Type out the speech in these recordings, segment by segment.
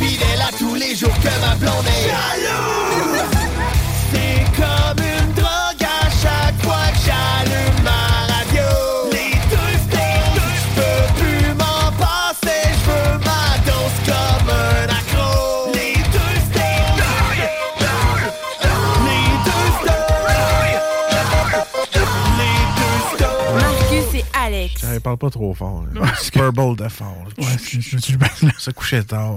Fidèle à tous les jours que ma blonde est jalouse. C'est comme Elle parle pas trop fort. là. Super Bowl de fort. là. Ouais, je- Ça couchait tard.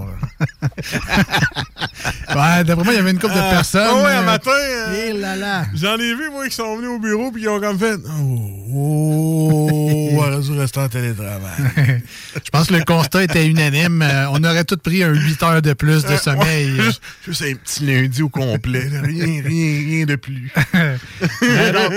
ouais, d'après moi, il y avait une couple de Ah, personnes. ah ouais, un euh, matin, euh, eh là là. J'en ai vu, moi, qui sont venus au bureau puis ils ont comme fait Oh, oh, voilà, du restant en télétravail. Je pense que le constat était unanime. Euh, on aurait tous pris un 8 heures de plus de sommeil. Juste, juste un petit lundi au complet. Rien, rien, rien de plus. Alors,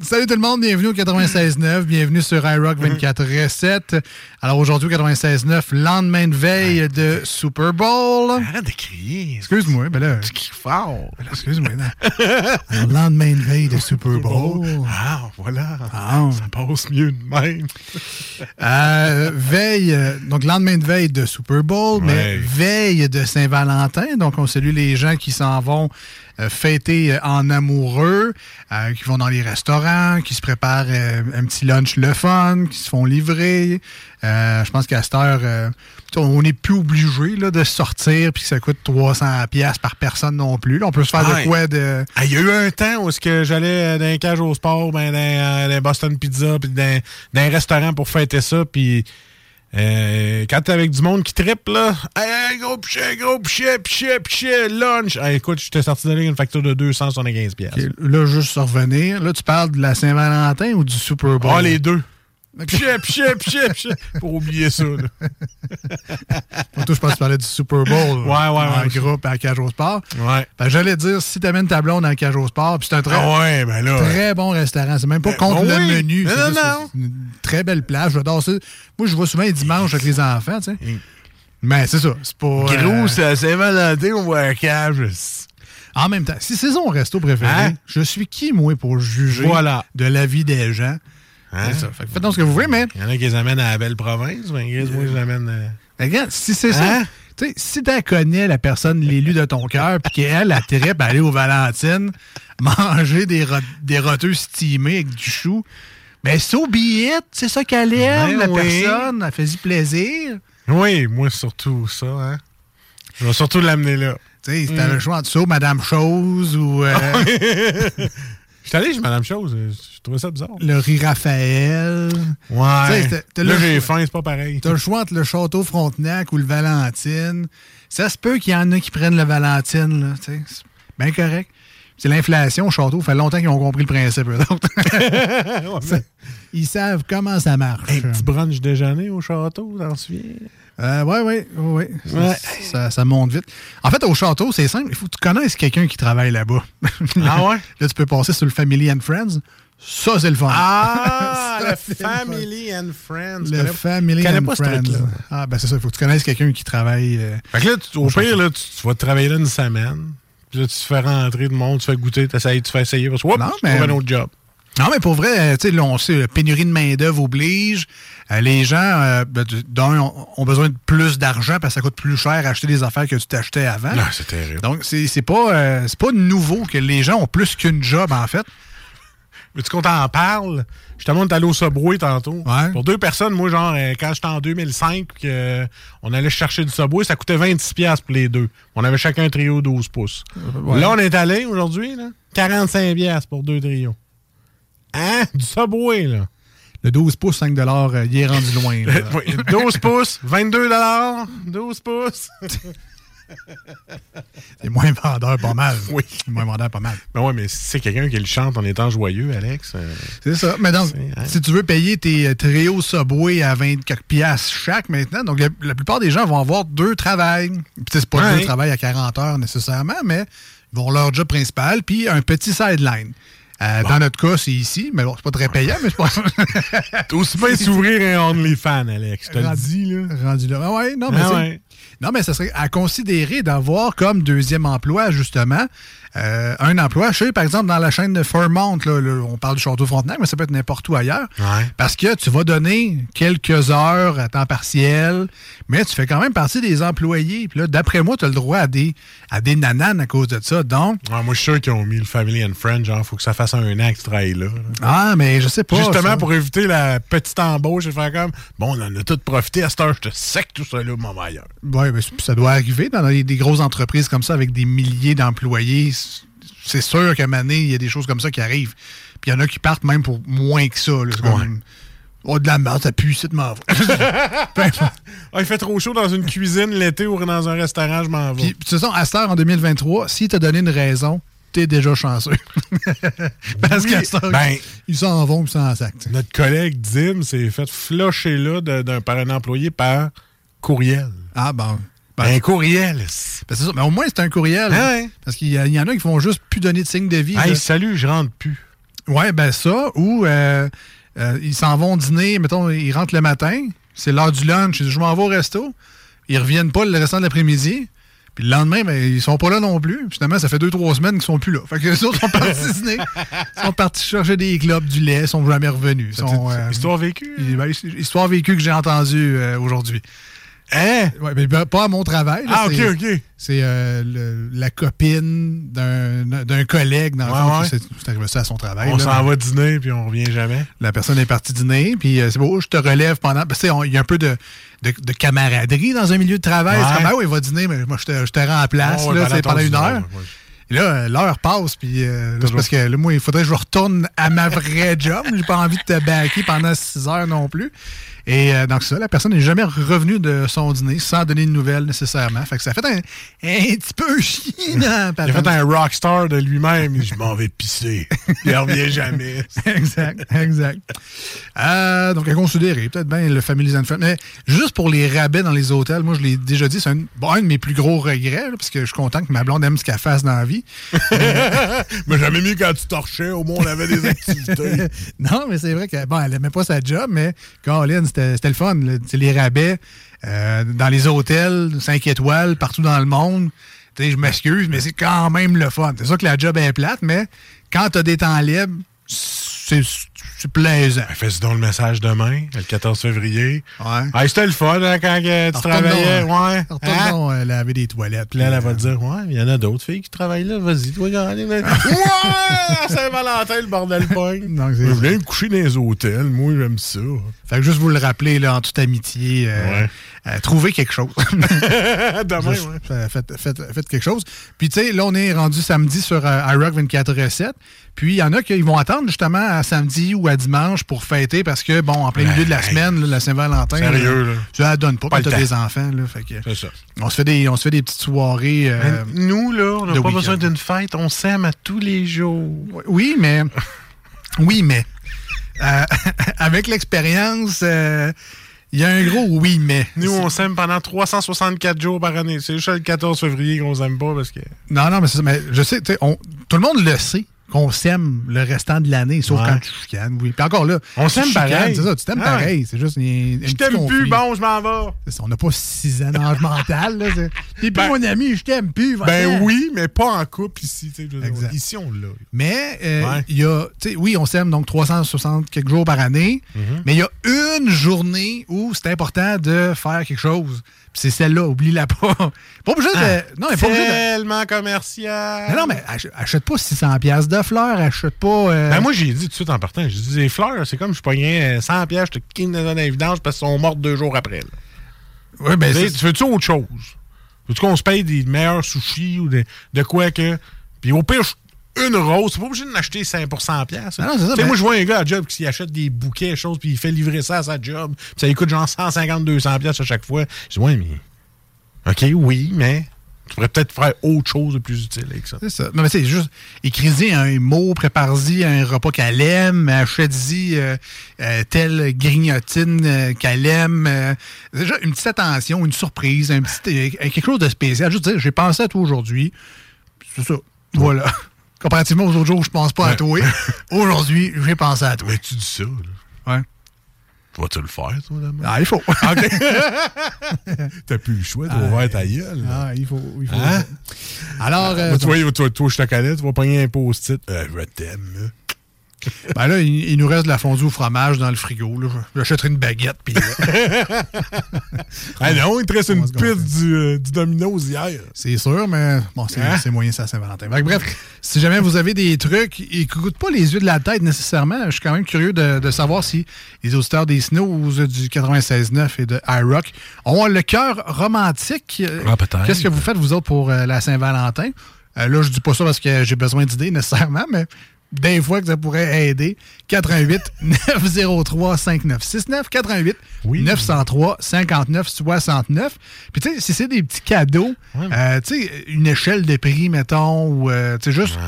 salut tout le monde, bienvenue au 96.9, bienvenue sur iRock 24 Recettes. Alors aujourd'hui au 96.9, lendemain de veille de Super Bowl. Arrête de crier. Excuse-moi, ben là, Tu cries fort. ben excuse-moi. Alors, lendemain de veille de Super Bowl. Ah, voilà. Ah. Ça passe mieux de même. Euh, veille, euh, donc lendemain de veille de Super Bowl, mais veille de Saint-Valentin. Donc on salue les gens qui s'en vont fêter euh, en amoureux, euh, qui vont dans les restaurants, qui se préparent euh, un petit lunch le fun, qui se font livrer. Euh, je pense qu'à cette heure, euh, on n'est plus obligé de sortir puis que ça coûte 300 pièces par personne non plus. Là, on peut se faire de quoi de... Ah, Il y a eu un temps où est-ce que j'allais dans un cage au sport, ben, dans, euh, dans Boston Pizza, puis dans, dans un restaurant pour fêter ça, puis euh, quand t'es avec du monde qui trippe, là, hey, hey, gros pichet, gros pichet, pichet, pichet, lunch. Hey, écoute, j'étais sorti de là une facture de 275 pièces. Ok, Là, juste revenir. Là, tu parles de la Saint-Valentin ou du Super Bowl? Ah, les deux. Pichet, pichet, pichet, pichet. Pour oublier ça, là. Toi, je pense que tu parlais du Super Bowl. Ouais, ouais, En ouais. groupe à cage au sport. Ouais. Que J'allais dire, si t'amènes ta blonde dans la cage au sport, puis c'est un très, Ah ouais, ben là. très bon restaurant. C'est même pas Ben, contre ben le oui. menu. Non, non, non. une très belle plage. J'adore ça. Moi, je vois souvent les dimanches avec les enfants, tu sais. Mais c'est ça. C'est pas. euh, Gros, c'est à Saint-Valentin, on voit un cage. En même temps, si c'est son resto préféré, Hein? je suis qui, moi, pour juger Voilà. de la vie des gens? Hein? C'est ça. Fait que faites donc ce que vous voulez, mais Il y en a qui les amènent à la belle province, Gris, moi, je les amène. euh, Regarde, si c'est ça. Hein? Tu sais, si tu connais la personne, l'élu de ton cœur, puis qu'elle a tripe à aller aux Valentines, manger des, des roteux stimés avec du chou, ben so be it, c'est ça qu'elle aime, Ben la oui. personne, elle fait du plaisir. Oui, moi, surtout ça, hein. Je vais surtout l'amener là. Tu sais, si t'avais le choix entre ça, ou Madame Chose, ou euh, Je suis allé chez Madame Chose, euh, je trouvais ça bizarre. le riz Raphaël. Ouais. Là, le j'ai faim, c'est pas pareil. T'as le choix entre le Château Frontenac ou le Valentine. Ça se peut qu'il y en a qui prennent le Valentine, là. C'est bien correct. c'est l'inflation au château. Ça fait longtemps qu'ils ont compris le principe, eux. Ça- Ils savent comment ça marche. Un petit brunch déjeuner au château, t'en souviens? Euh, ouais, ouais, ouais, ouais. Ouais. Ça, ça monte vite. En fait, au château, c'est simple. Il faut que tu connaisses quelqu'un qui travaille là-bas. Ah ouais? Là, tu peux passer sur le Family and Friends. Ça, c'est le fun. Ah, Ça, le. Family and Friends. Le connais- Family and pas Friends. Ah, ben c'est ça. Il faut que tu connaisses quelqu'un qui travaille. euh, Fait que là, tu- au pire, là, tu, tu vas travailler là une semaine. Puis là, tu te fais rentrer de monde, tu fais goûter, tu essayes, tu fais essayer. Parce que, tu trouves un autre job. Non, mais pour vrai, euh, tu sais, là, on sait, la pénurie de main-d'œuvre oblige. Euh, les gens, euh, ben, d'un, ont, besoin de plus d'argent parce que ça coûte plus cher acheter des affaires que tu t'achetais avant. Non, c'est terrible. Donc, c'est c'est pas, euh, c'est pas nouveau que les gens ont plus qu'une job, en fait. Mais tu qu'on t'en parle? Justement, on est allé au Subway tantôt. Ouais. Pour deux personnes, moi, genre, euh, quand j'étais en 2005, que, euh, on allait chercher du Subway, ça coûtait 26$ piastres pour les deux. On avait chacun un trio 12 pouces. ouais. Là, on est allé aujourd'hui, là, 45$ piastres pour deux trios. Hein? Du Subway, là. Le 12 pouces, 5 euh, il est rendu loin. là. Oui, 12 pouces, 22 12 pouces. C'est moins vendeur, pas mal. Oui. C'est moins vendeur, pas mal. Ben ouais, mais si c'est quelqu'un qui le chante en étant joyeux, Alex. euh, C'est ça. Mais donc, hein? si tu veux payer tes euh, trios Subway à 20 quelques piastres chaque maintenant, donc la, la plupart des gens vont avoir deux travails. Puis, c'est pas Ouais. deux travails à 40 heures nécessairement, mais ils vont avoir leur job principal, puis un petit sideline. Euh, Dans notre cas, c'est ici, mais bon, c'est pas très payant, mais c'est pas. T'as aussi bien s'ouvrir un OnlyFans, Alex. Je te le Rendu- dis, là. rendu là. Ah ouais, non, mais Ah ouais. Non, mais ça serait à considérer d'avoir comme deuxième emploi, justement, euh, un emploi, je sais, par exemple, dans la chaîne de Fairmont, là, là, on parle du Château Frontenac, mais ça peut être n'importe où ailleurs. Ouais. Parce que tu vas donner quelques heures à temps partiel, mais tu fais quand même partie des employés. Puis là, d'après moi, tu as le droit à des, à des nananes à cause de ça. Donc, Ouais, moi, je suis sûr qu'ils ont mis le Family and Friends. Genre, faut que ça fasse un an que tu travailles là. ah, mais je sais pas. Justement, ça. pour éviter la petite embauche et faire comme bon, on en a tout profité. À cette heure, je te sec tout ça là, mon ailleurs. Oui, mais ça doit arriver dans des grosses entreprises comme ça avec des milliers d'employés. C'est sûr qu'à donné, il y a des choses comme ça qui arrivent. Puis il y en a qui partent même pour moins que ça. là. Oh, de la merde, ça pue, c'est de m'en. Ah, il fait trop chaud dans une cuisine l'été ou dans un restaurant, je m'en vais. Puis, de toute façon, à cette heure, en 2023, s'il t'a donné une raison, t'es déjà chanceux. Parce Oui, qu'à cette heure, ben- ils s'en vont puis s'en sac. Notre collègue Dim s'est fait flusher là de- par un employé par courriel. Ah, bon. Un courriel. ben, c'est ça. Mais au moins, c'est un courriel. Ah ouais. Parce qu'il y, en a qui font juste plus donner de signe de vie. Hey, là. salut, je rentre plus. Ouais, ben ça, ou euh, euh, ils s'en vont dîner, mettons, ils rentrent le matin, c'est l'heure du lunch, je m'en vais au resto, ils reviennent pas le restant de l'après-midi, puis le lendemain, ben, ils sont pas là non plus. Finalement, ça fait deux, trois semaines qu'ils sont plus là. Fait que les autres sont partis dîner, ils sont partis chercher des clubs, du lait, ils sont jamais revenus. Sont, euh, Histoire vécue. ils- ben, histoire vécue que j'ai entendue euh, aujourd'hui. Hein? Ouais, mais ben, pas à mon travail. là, Ah, ok, ok. C'est euh, le- la copine d'un collègue, dans le fond, ouais. c'est arrivé ça à son travail. On s'en va dîner puis on revient jamais. La personne est partie dîner, puis euh, c'est beau, je te relève pendant. Parce que, tu sais, on- il y a un peu de, de, de camaraderie dans un milieu de travail. C'est comme, ah oui, il va dîner, mais moi, je te, je te rends en place, là, ton pendant une heure. Et là, euh, l'heure passe, puis euh, parce que là, moi, il faudrait que je retourne à ma vraie job. J'ai pas envie de te baquer pendant six heures non plus. Et euh, donc ça, la personne n'est jamais revenue de son dîner sans donner de nouvelles nécessairement. Fait que ça fait un, un petit peu chiant. Il a fait un rockstar de lui-même. Je m'en vais pisser. Il revient jamais. exact, exact. Euh, donc, à considérer, peut-être bien le Family and Friends. Mais juste pour les rabais dans les hôtels, moi, je l'ai déjà dit, c'est un, bon, un de mes plus gros regrets, là, parce que je suis content que ma blonde aime ce qu'elle fasse dans la vie. Mais jamais mieux quand tu torchais. Au moins, on avait des activités. non, mais c'est vrai que, bon, elle aimait pas sa job, mais Caroline, c'était c'était le fun. Tu les rabais euh, dans les hôtels, 5 étoiles, partout dans le monde. Tu je m'excuse, mais c'est quand même le fun. C'est sûr que la job est plate, mais quand t'as des temps libres, c'est c'est plaisant. Fais-y donc le message demain, le 14 février. Ouais. Hey, C'était le fun hein, quand que tu travaillais. ouais. Retourne Hein? donc, euh, laver des toilettes. Puis là, elle va euh, te dire, ouais, il y en a d'autres filles qui travaillent là. Vas-y, toi, gagner. ouais! à Saint-Valentin, le bordel pogne. Je voulais me coucher dans les hôtels. Moi, j'aime ça. Fait que juste vous le rappeler, là, en toute amitié, euh, Ouais. Euh, trouvez quelque chose. Demain, Juste, ouais. faites, faites- faites quelque chose. Puis, tu sais, là, on est rendu samedi sur euh, iRock 24 7 Puis, il y en a qui ils vont attendre justement à samedi ou à dimanche pour fêter parce que, bon, en plein milieu de la semaine, là, la Saint-Valentin, Sérieux, là. ça donne pas, Pas quand t'as des enfants. Là, fait que, ça. on, se fait des, on se fait des petites soirées. euh, Mais nous, là, on n'a pas week-end. besoin d'une fête. On s'aime à tous les jours. Oui, mais. Oui, mais. euh, avec l'expérience, euh, il y a un gros oui, mais. Nous, on s'aime pendant 364 jours par année. C'est juste le 14 février qu'on s'aime pas parce que. Non, non, mais c'est ça. Mais je sais, tu sais, on- tout le monde le sait qu'on s'aime le restant de l'année, sauf Ouais. quand tu chicanes, oui. Puis encore là, On tu s'aime pareil. C'est ça, tu t'aimes ouais. pareil. C'est juste un, un Je t'aime plus, bon, je m'en vais. Ça, on n'a pas six ans d'âge mental. Là, T'es plus Ben- mon ami, je t'aime plus. Ben oui, mais pas en couple ici. Exact. Ici, on l'a. Mais euh, Ouais. il y a, tu sais, oui, on s'aime donc 360 quelques jours par année, Mhm. mais il y a une journée où c'est important de faire quelque chose. C'est celle-là, oublie-la pas. Pas obligé de. Non, mais pas obligé de. Tellement commercial. Non, non, mais ach- achète pas 600 pièces de fleurs, achète pas. euh, Ben moi, j'ai dit tout de suite en partant, j'ai dit, les fleurs, c'est comme je pognais euh, 100 pièces, je te quitte dans la vidange parce qu'ils sont mortes deux jours après. ouais, ben, tu veux-tu autre chose? Veux-tu qu'on se paye des meilleurs sushis ou de, de quoi que... Puis au pire, je- une rose, c'est pas obligé de m'acheter 5% pièces. Ah non, c'est ça, ben- moi, je vois un gars à job qui achète des bouquets, choses, puis il fait livrer ça à sa job, puis ça lui coûte genre 150-200 pièces à chaque fois. Je dis, ouais, mais... OK, oui, mais tu pourrais peut-être faire autre chose de plus utile avec ça. C'est ça. Non, mais c'est juste, écris-y un mot, prépare-y un repas qu'elle aime, achète-y euh, euh, telle grignotine euh, qu'elle aime. euh, déjà, une petite attention, une surprise, un petit, quelque chose de spécial. Juste dire, j'ai pensé à toi aujourd'hui. C'est ça. Voilà. Comparativement aux autres jours où je pense pas à toi, aujourd'hui, j'ai pensé à toi. Mais tu dis ça, là. Ouais. Vas-tu le faire, toi, demain? Ah, il faut. OK. T'as plus le choix de ouvrir ta gueule. là. Ah, il faut. Il faut. Hein? Alors, euh, Moi, tu vois, toi, toi, je te connais, tu vas pogner un post-it. Euh, je t'aime. là. ben là, il, il nous reste de la fondue au fromage dans le frigo. là. J'achèterai une baguette. Puis, euh, Ah non, il te reste On une piste du, euh, du Domino's hier. C'est sûr, mais bon, c'est Hein? c'est moyen, ça Saint-Valentin. Bref, si jamais vous avez des trucs, écoute pas les yeux de la tête nécessairement. Je suis quand même curieux de, de savoir si les auditeurs des Snows du 96.9 et de iRock ont le cœur romantique. Euh, Ah, peut-être. Qu'est-ce que vous faites, vous autres, pour euh, la Saint-Valentin? Euh, là, je dis pas ça parce que j'ai besoin d'idées nécessairement, mais des fois que ça pourrait aider. 88 903 5969 88 Oui. 903 59 69. Puis tu sais, si c'est des petits cadeaux, euh, tu sais, une échelle de prix, mettons, ou euh, tu sais, juste.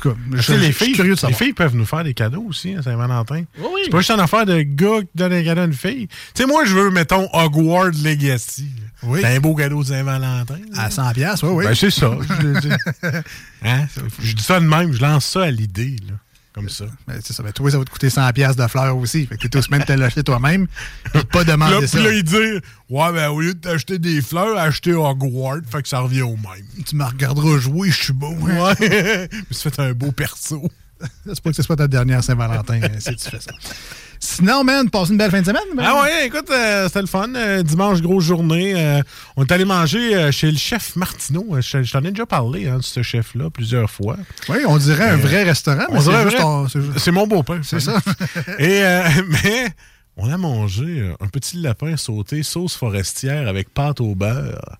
Tout cas, je, Tu sais, je- les je suis filles, curieux de les savoir. filles peuvent nous faire des cadeaux aussi à Saint-Valentin. oui. C'est pas juste une affaire de gars qui donne un cadeau à une fille. Tu sais, moi, je veux, mettons, Hogwarts Legacy. Oui. C'est un beau cadeau de Saint-Valentin. À 100 pièces, oui, oui. Ben, c'est ça. je, je- hein? Je dis ça de même, je lance ça à l'idée, là. Comme ça. Ben, c'est ça. Ben, toi, ça va te coûter 100 pièces de fleurs aussi. Fait que t'es aussi même te l'acheter toi-même. Pas demander là, ça. puis là, il dit Ouais, ben, au lieu de t'acheter des fleurs, acheter Hogwarts, fait que ça revient au même. Tu me regarderas jouer, je suis beau. hein. Ouais. je me suis fait un beau perso. C'est pas que ce soit ta dernière Saint-Valentin euh, si tu fais ça. Sinon, man, passe une belle fin de semaine. man. Ah ouais, écoute, euh, c'était le fun. Euh, dimanche, grosse journée. Euh, on est allé manger chez le chef Martineau. Je, je t'en ai déjà parlé hein, de ce chef-là plusieurs fois. Oui, on dirait un vrai restaurant, mais On c'est c'est mon beau-père. C'est ça. Et, mais on a mangé un petit lapin sauté sauce forestière avec pâte au beurre.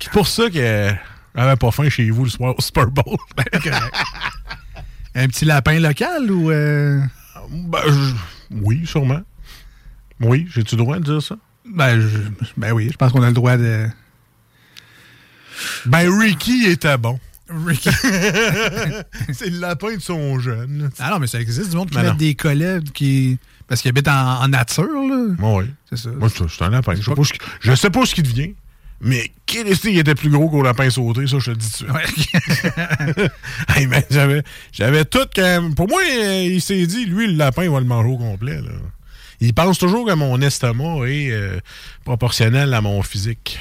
C'est pour ça que j'avais pas faim chez vous le soir au Super Bowl. Un petit lapin local ou. euh, Ben, je- Oui, sûrement. Oui, j'ai-tu le droit de dire ça? Ben, je- ben oui, je pense qu'on a le droit de. Ben, Ricky était bon. Ricky. C'est le lapin de son jeune. Ah non, mais ça existe du monde qui Ben met des collets qui. Parce qu'ils habitent en, en nature, là. Oui. C'est ça. Moi, je je suis un lapin. Je sais pas, je sais pas ce qui devient, mais quel est il était plus gros qu'au lapin sauté, ça, je te le dis tout de suite. Hey, man, j'avais, j'avais tout quand même. Pour moi, euh, il s'est dit, lui, le lapin, il va le manger au complet. Là. Il pense toujours que mon estomac est euh, proportionnel à mon physique.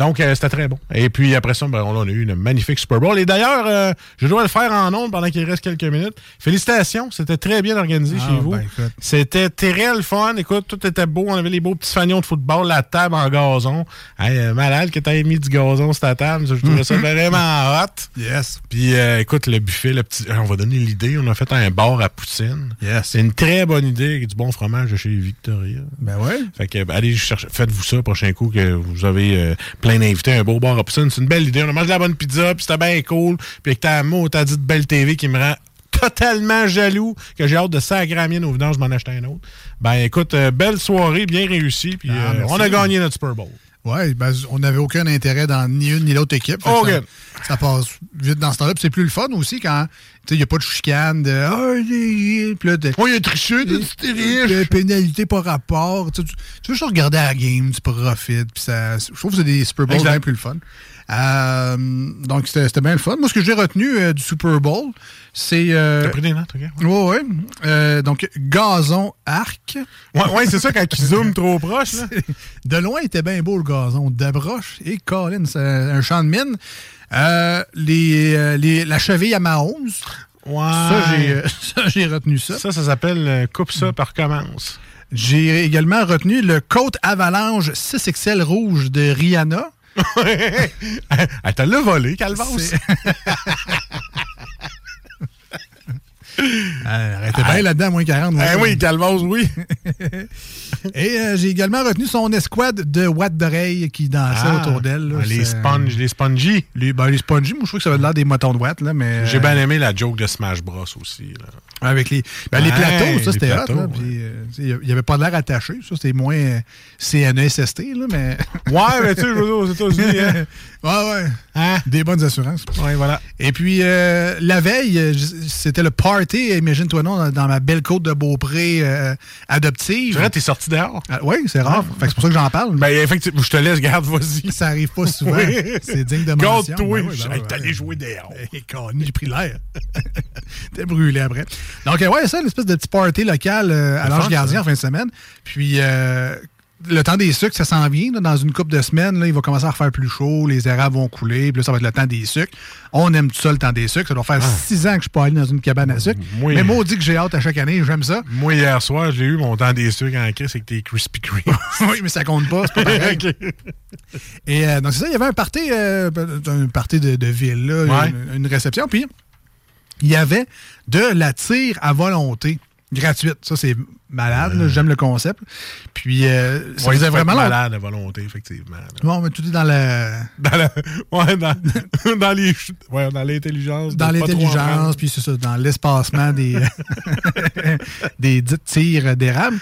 Donc, euh, c'était très bon. Et puis, après ça, ben, on a eu une magnifique Super Bowl. Et d'ailleurs, euh, je dois le faire en ondes pendant qu'il reste quelques minutes. Félicitations, c'était très bien organisé Ah, chez vous. ben. C'était très le fun. Écoute, tout était beau. On avait les beaux petits fanions de football, la table en gazon. Hey, euh, malade que t'aies mis du gazon sur ta table. Je trouvais ça vraiment hot. Yes. Puis, euh, écoute, le buffet, le petit... on va donner l'idée. On a fait un bar à poutine. Yes. C'est une très bonne idée avec du bon fromage de chez Victoria. Ben ouais. Fait que, ben, allez chercher, faites-vous ça prochain coup que vous avez euh, plein d'invités, un beau bar à poutine. C'est une belle idée. On a mangé de la bonne pizza, puis c'était bien cool. Puis avec ta mot, t'as dit de belle TV qui me rend totalement jaloux que j'ai hâte de sacrer la mienne au vidange, je m'en acheter un autre. Ben écoute, euh, belle soirée, bien réussie, puis Ah, euh, on a gagné notre Super Bowl. Oui, ben, on n'avait aucun intérêt dans ni une ni l'autre équipe. Ok. Ça, ça passe vite dans ce temps-là. Puis c'est plus le fun aussi quand il n'y a pas de chicane de il Oh, il a triché, c'était riche. pénalité par rapport. Tu, veux juste regarder la game, tu profites. Puis ça, je trouve que c'est des Super Bowls bien plus le fun. Euh, donc c'était bien le fun. Moi, ce que j'ai retenu euh, du Super Bowl, c'est. euh, T'as pris des notes, OK? Ouais, ouais. Euh, donc, gazon arc. Ouais, ouais, c'est ça, quand ils zooment trop proche, là. De loin, il était bien beau le gazon. D'abroche et Colin, c'est un champ de mine. Euh, les, les- la cheville à Mahomes. Ouais. Ça, j'ai ça, j'ai retenu ça. Ça, ça s'appelle Coupe ça, par commence. J'ai également retenu le Côte Avalanche 6XL rouge de Rihanna. Elle t'a l'a volé, Calvas. Euh, arrêtez bien là-dedans, à moins 40. Eh oui, Calvas, oui. Et euh, j'ai également retenu son escouade de Watt d'oreille qui dansait Ah, autour d'elle. Les sponges, les spongy. Les, ben, les spongy, moi, je trouve que ça va de l'air des motons de Watt, là, mais... J'ai euh, bien aimé la joke de Smash Bros aussi. Là. Avec les, ben, les plateaux, ça, c'était hot. euh, Il n'y avait pas de l'air attaché. Ça, c'était moins euh, CNESST, là, mais... Ouais, mais tu sais, je veux dire, aux États-Unis, hein. ouais, ouais. Hein? Des bonnes assurances. Ouais, voilà. Et puis, euh, la veille, c'était le party, imagine-toi non, dans, ma belle côte de Beaupré euh, adoptive. C'est vrai, t'es sorti dehors? Ah, oui, c'est rare. Que c'est pour ça que j'en parle. Ben, effectivement, je te laisse, garde, vas-y. ça arrive pas souvent. Oui. C'est digne de mention. Garde-toi. Ben oui, ben oui, T'es allé jouer dehors. J'ai pris l'air. T'es brûlé après. Donc, euh, ouais, ça, une espèce de petit party local euh, à l'Ange Gardien en fin de semaine. Puis, euh, le temps des sucres, ça s'en vient. là, dans une couple de semaines, là, il va commencer à refaire plus chaud, les érables vont couler, puis là, ça va être le temps des sucres. On aime tout ça, le temps des sucres. Ça doit faire six ans que je suis pas allé dans une cabane à sucre. Oui. Mais maudit que j'ai hâte à chaque année, j'aime ça. Moi, hier soir, j'ai eu mon temps des sucres en crise avec tes Krispy Kreme. oui, mais ça compte pas, c'est pas pareil. Et euh, donc, c'est ça, il y avait un party, euh, un party de, de ville, là, Ouais. une, une réception. Puis, il y avait de la tire à volonté gratuite. Ça, c'est malade. J'aime le concept. Puis, euh, ça Ouais, faisait tu peux vraiment malade à volonté, effectivement. là. Bon, mais tout est dans la Dans la, ouais, dans, dans les, ouais, dans l'intelligence. dans l'intelligence, puis c'est ça, dans l'espacement des des dites tirs d'érable.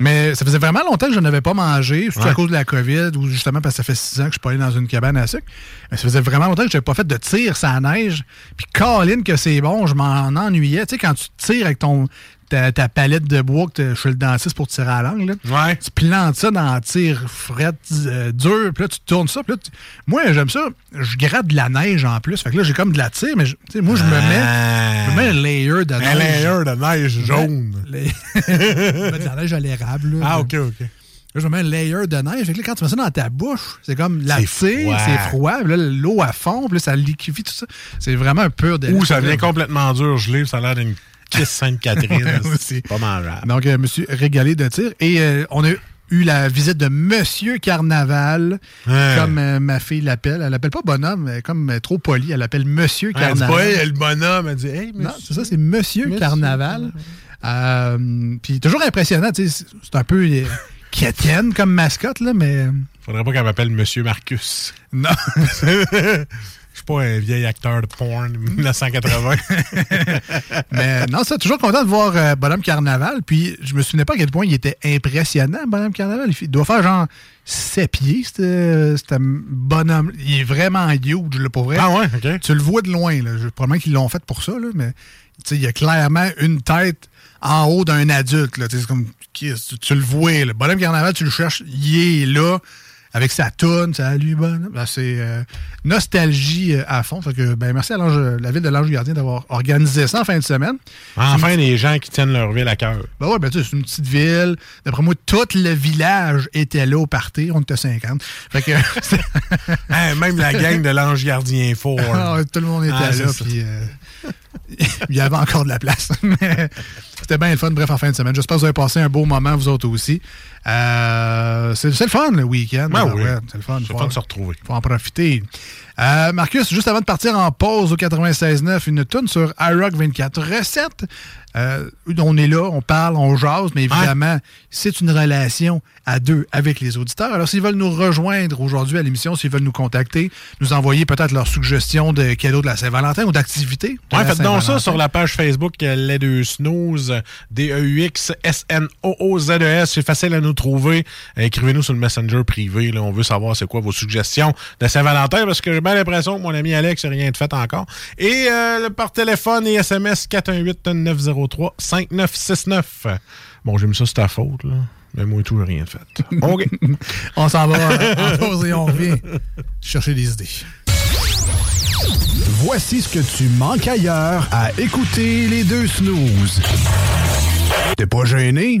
Mais ça faisait vraiment longtemps que je n'avais pas mangé, surtout Ouais. à cause de la COVID, ou justement parce que ça fait six ans que je suis pas allé dans une cabane à sucre. Mais ça faisait vraiment longtemps que je n'avais pas fait de tir sans neige. Puis Colin, que c'est bon, je m'en ennuyais. Tu sais, quand tu tires avec ton ta, ta palette de bois que t'as chez le dentiste pour tirer à la langue, là, Ouais. tu plantes ça dans le tir fret euh, dur, puis là, tu tournes ça. Puis là, tu- moi, j'aime ça. Je gratte de la neige en plus. Fait que là, j'ai comme de la tire, mais je- moi, je me mets, je me mets un layer de Un neige. layer de neige jaune. Les- je mets de la neige à l'érable. Ah, OK, OK. Là, je mets un layer de neige. Fait que là, quand tu mets ça dans ta bouche, c'est comme la tire, c'est froid. Puis là, l'eau à fond, puis là, ça liquéfie tout ça. C'est vraiment un pur délire. Ou ça devient complètement dur, gelé, ça a l'air d'une kiss Sainte-Catherine. Aussi. pas mangeable. Donc, euh, je me suis régalé de tir. Et euh, on a eu la visite de Monsieur Carnaval, Ouais. comme euh, ma fille l'appelle. Elle l'appelle pas bonhomme, elle est comme euh, trop polie. Elle l'appelle Monsieur Elle dit Carnaval. pas, hey, le bonhomme, elle dit, hey, Non, monsieur. c'est ça, c'est Monsieur, Monsieur Carnaval. Euh, Puis toujours impressionnant, c'est un peu quétaine comme mascotte, là, mais Faudrait pas qu'elle m'appelle Monsieur Marcus. non. Je suis pas un vieil acteur de porn 1980. mais non, ça, toujours content de voir euh, Bonhomme Carnaval. Puis je me souvenais pas à quel point il était impressionnant, Bonhomme Carnaval. Il doit faire genre 7 pieds, ce ce bonhomme. Il est vraiment huge, là, pour vrai. ah ouais, OK. Tu le vois de loin, là. Je- probablement qu'ils l'ont fait pour ça, là, mais tu sais, il y a clairement une tête en haut d'un adulte. Là. Tu sais, C'est comme, tu, tu le vois. Le bonhomme carnaval, tu le cherches, il est là, avec sa toune, salut bonhomme. Ben, c'est euh, nostalgie euh, à fond. Fait que, ben, merci à l'Ange- la ville de l'Ange Gardien d'avoir organisé ça en fin de semaine. Enfin, les gens qui tiennent leur ville à cœur. Ben ouais, ben tu sais, c'est une petite ville. D'après moi, tout le village était là au party. On était 50. Fait que Hein, même la gang de l'Ange Gardien Fort. Ah, tout le monde était Ah, là. puis, euh, il y avait encore de la place. C'était bien le fun, bref, en fin de semaine. J'espère que vous avez passé un beau moment, vous autres aussi. Euh, c'est le fun, le week-end. Ben oui. Ouais, c'est le fun. C'est Faut- fun de se retrouver. faut en profiter. Euh, Marcus, juste avant de partir en pause au 96.9, une tune sur iRock 24. Recette, euh, on est là, on parle, on jase, mais évidemment, c'est une relation à deux avec les auditeurs. Alors, s'ils veulent nous rejoindre aujourd'hui à l'émission, s'ils veulent nous contacter, nous envoyer peut-être leurs suggestions de cadeaux de la Saint-Valentin ou d'activités. Ouais, faites donc ça sur la page Facebook Les Deux Snooze, E D-E-U-X-S-N-O-O-Z-E-S. C'est facile à nous trouver. Euh, Écrivez-nous sur le Messenger privé. Là. On veut savoir c'est quoi vos suggestions de Saint-Valentin parce que j'ai bien l'impression que mon ami Alex n'a rien de fait encore. Et euh, par téléphone et SMS 418-903-5969. Bon, j'ai mis ça, c'est ta faute. Là. Mais moi et tout, j'ai rien de fait. OK. On s'en va en pause et on revient chercher des idées. Voici ce que tu manques ailleurs à écouter les deux snooze. T'es pas gêné?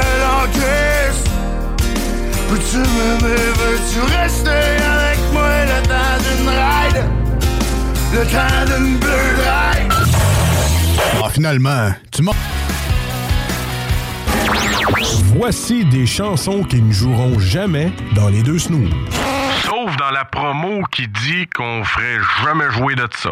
Peux-tu m'aimer, veux-tu rester avec moi le temps d'une ride Le temps d'une bleue ride Ah, finalement, tu m'as... Voici des chansons qui ne joueront jamais dans les deux snooze. Sauf dans la promo qui dit qu'on ferait jamais jouer de ça.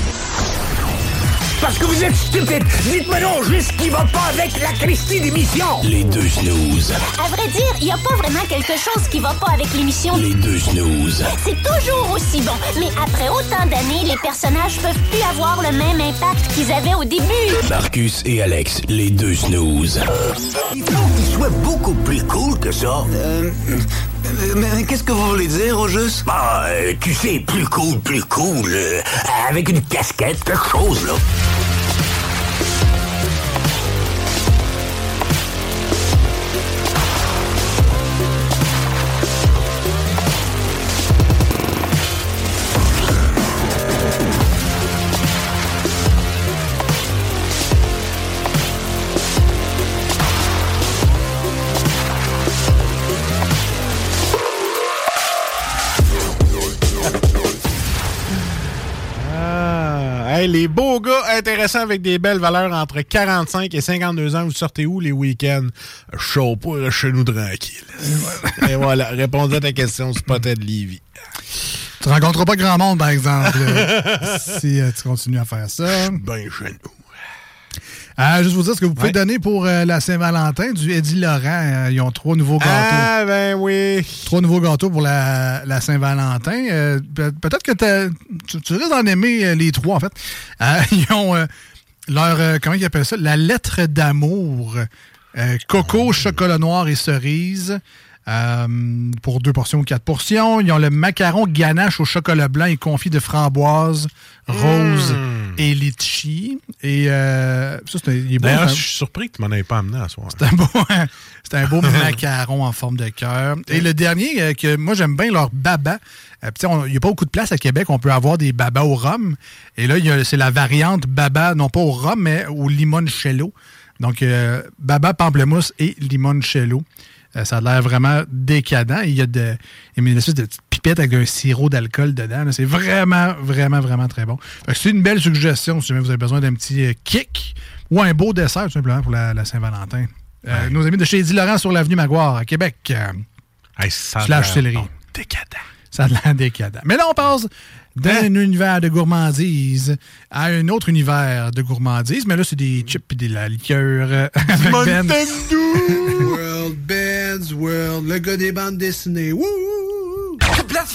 Parce que vous êtes stupide Dites-moi donc juste ce qui va pas avec la Christie d'émission Les deux snooze. À vrai dire, il n'y a pas vraiment quelque chose qui va pas avec l'émission. Les deux snooze. C'est toujours aussi bon. Mais après autant d'années, les personnages peuvent plus avoir le même impact qu'ils avaient au début. Marcus et Alex, les deux snooze. Il faut qu'il soit beaucoup plus cool que ça. Euh, mais qu'est-ce que vous voulez dire au? Bah, euh, tu sais, plus cool, plus cool. euh, avec une casquette, quelque chose, là. Intéressants avec des belles valeurs entre 45 et 52 ans, vous sortez où les week-ends? Chaud pas, chez nous tranquille. et voilà, répondez à ta question, Spotted Levy. Tu rencontreras pas grand monde, par exemple, si euh, tu continues à faire ça. Ben chez nous. Euh, juste vous dire ce que vous pouvez Ouais. donner pour euh, la Saint-Valentin du Eddie Laurent. Euh, ils ont trois nouveaux gâteaux. Ah, ben oui. Trois nouveaux gâteaux pour la, la Saint-Valentin. Pe- Peut-être que tu, tu risques d'en aimer les trois, en fait. Ils ont leur, comment ils appellent ça? La lettre d'amour. Coco, chocolat noir et cerise. pour deux portions ou quatre portions. Ils ont le macaron ganache au chocolat blanc et confit de framboise, rose et litchi. Et euh, ça, c'est il est beau, D'ailleurs, un- je suis surpris que tu m'en aies pas amené à soir. c'est un beau, c'est un beau macaron en forme de cœur. Et le dernier, euh, que moi j'aime bien, leur baba. Euh, Il n'y a pas beaucoup de place à Québec. On peut avoir des babas au rhum. Et là, c'est la variante baba, non pas au rhum, mais au limoncello. Donc, euh, baba pamplemousse et limoncello. Euh, ça a l'air vraiment décadent. Il y a de, il y a une espèce de petite pipette avec un sirop d'alcool dedans. C'est vraiment, vraiment, vraiment très bon. C'est une belle suggestion si jamais vous avez besoin d'un petit euh, kick ou un beau dessert, tout simplement, pour la, la Saint-Valentin. Euh, Nos amis de chez Eddie Laurent sur l'avenue Maguire, à Québec. euh, ça a slash l'air céleri. Décadent. Ça a l'air décadent. Mais là, on passe d'un univers de gourmandise à un autre univers de gourmandise. Mais là, c'est des chips et de la liqueur. euh, Ben. World Bands World, le gars des bandes dessinées. Wouh!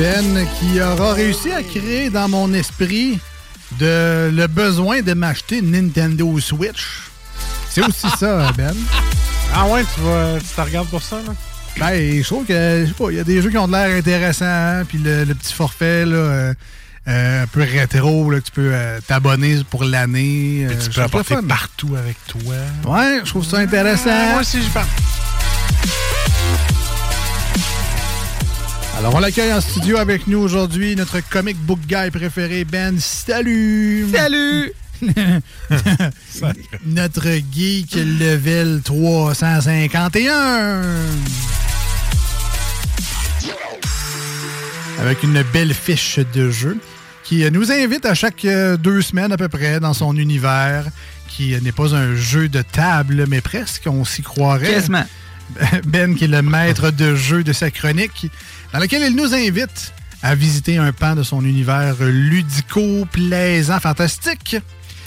Ben qui aura réussi à créer dans mon esprit de, le besoin de m'acheter une Nintendo Switch. C'est aussi ça, Ben. Ah ouais, tu vas, tu te regardes pour ça, là? Ben, je trouve que, je sais pas, il y a des jeux qui ont de l'air intéressants, hein, puis le, le petit forfait, là, euh, euh, un peu rétro, là, que tu peux euh, t'abonner pour l'année. Tu peux apporter partout avec toi. Ouais, je trouve ça intéressant. Moi aussi, je parle. Alors, on l'accueille en studio avec nous aujourd'hui, notre comic book guy préféré, Ben. Salut! Salut! notre geek level 351. Avec une belle fiche de jeu qui nous invite à chaque euh, deux semaines à peu près dans son univers, qui n'est pas un jeu de table, mais presque, on s'y croirait. Quasiment. Ben, qui est le maître de jeu de sa chronique, dans lequel il nous invite à visiter un pan de son univers ludico, plaisant, fantastique.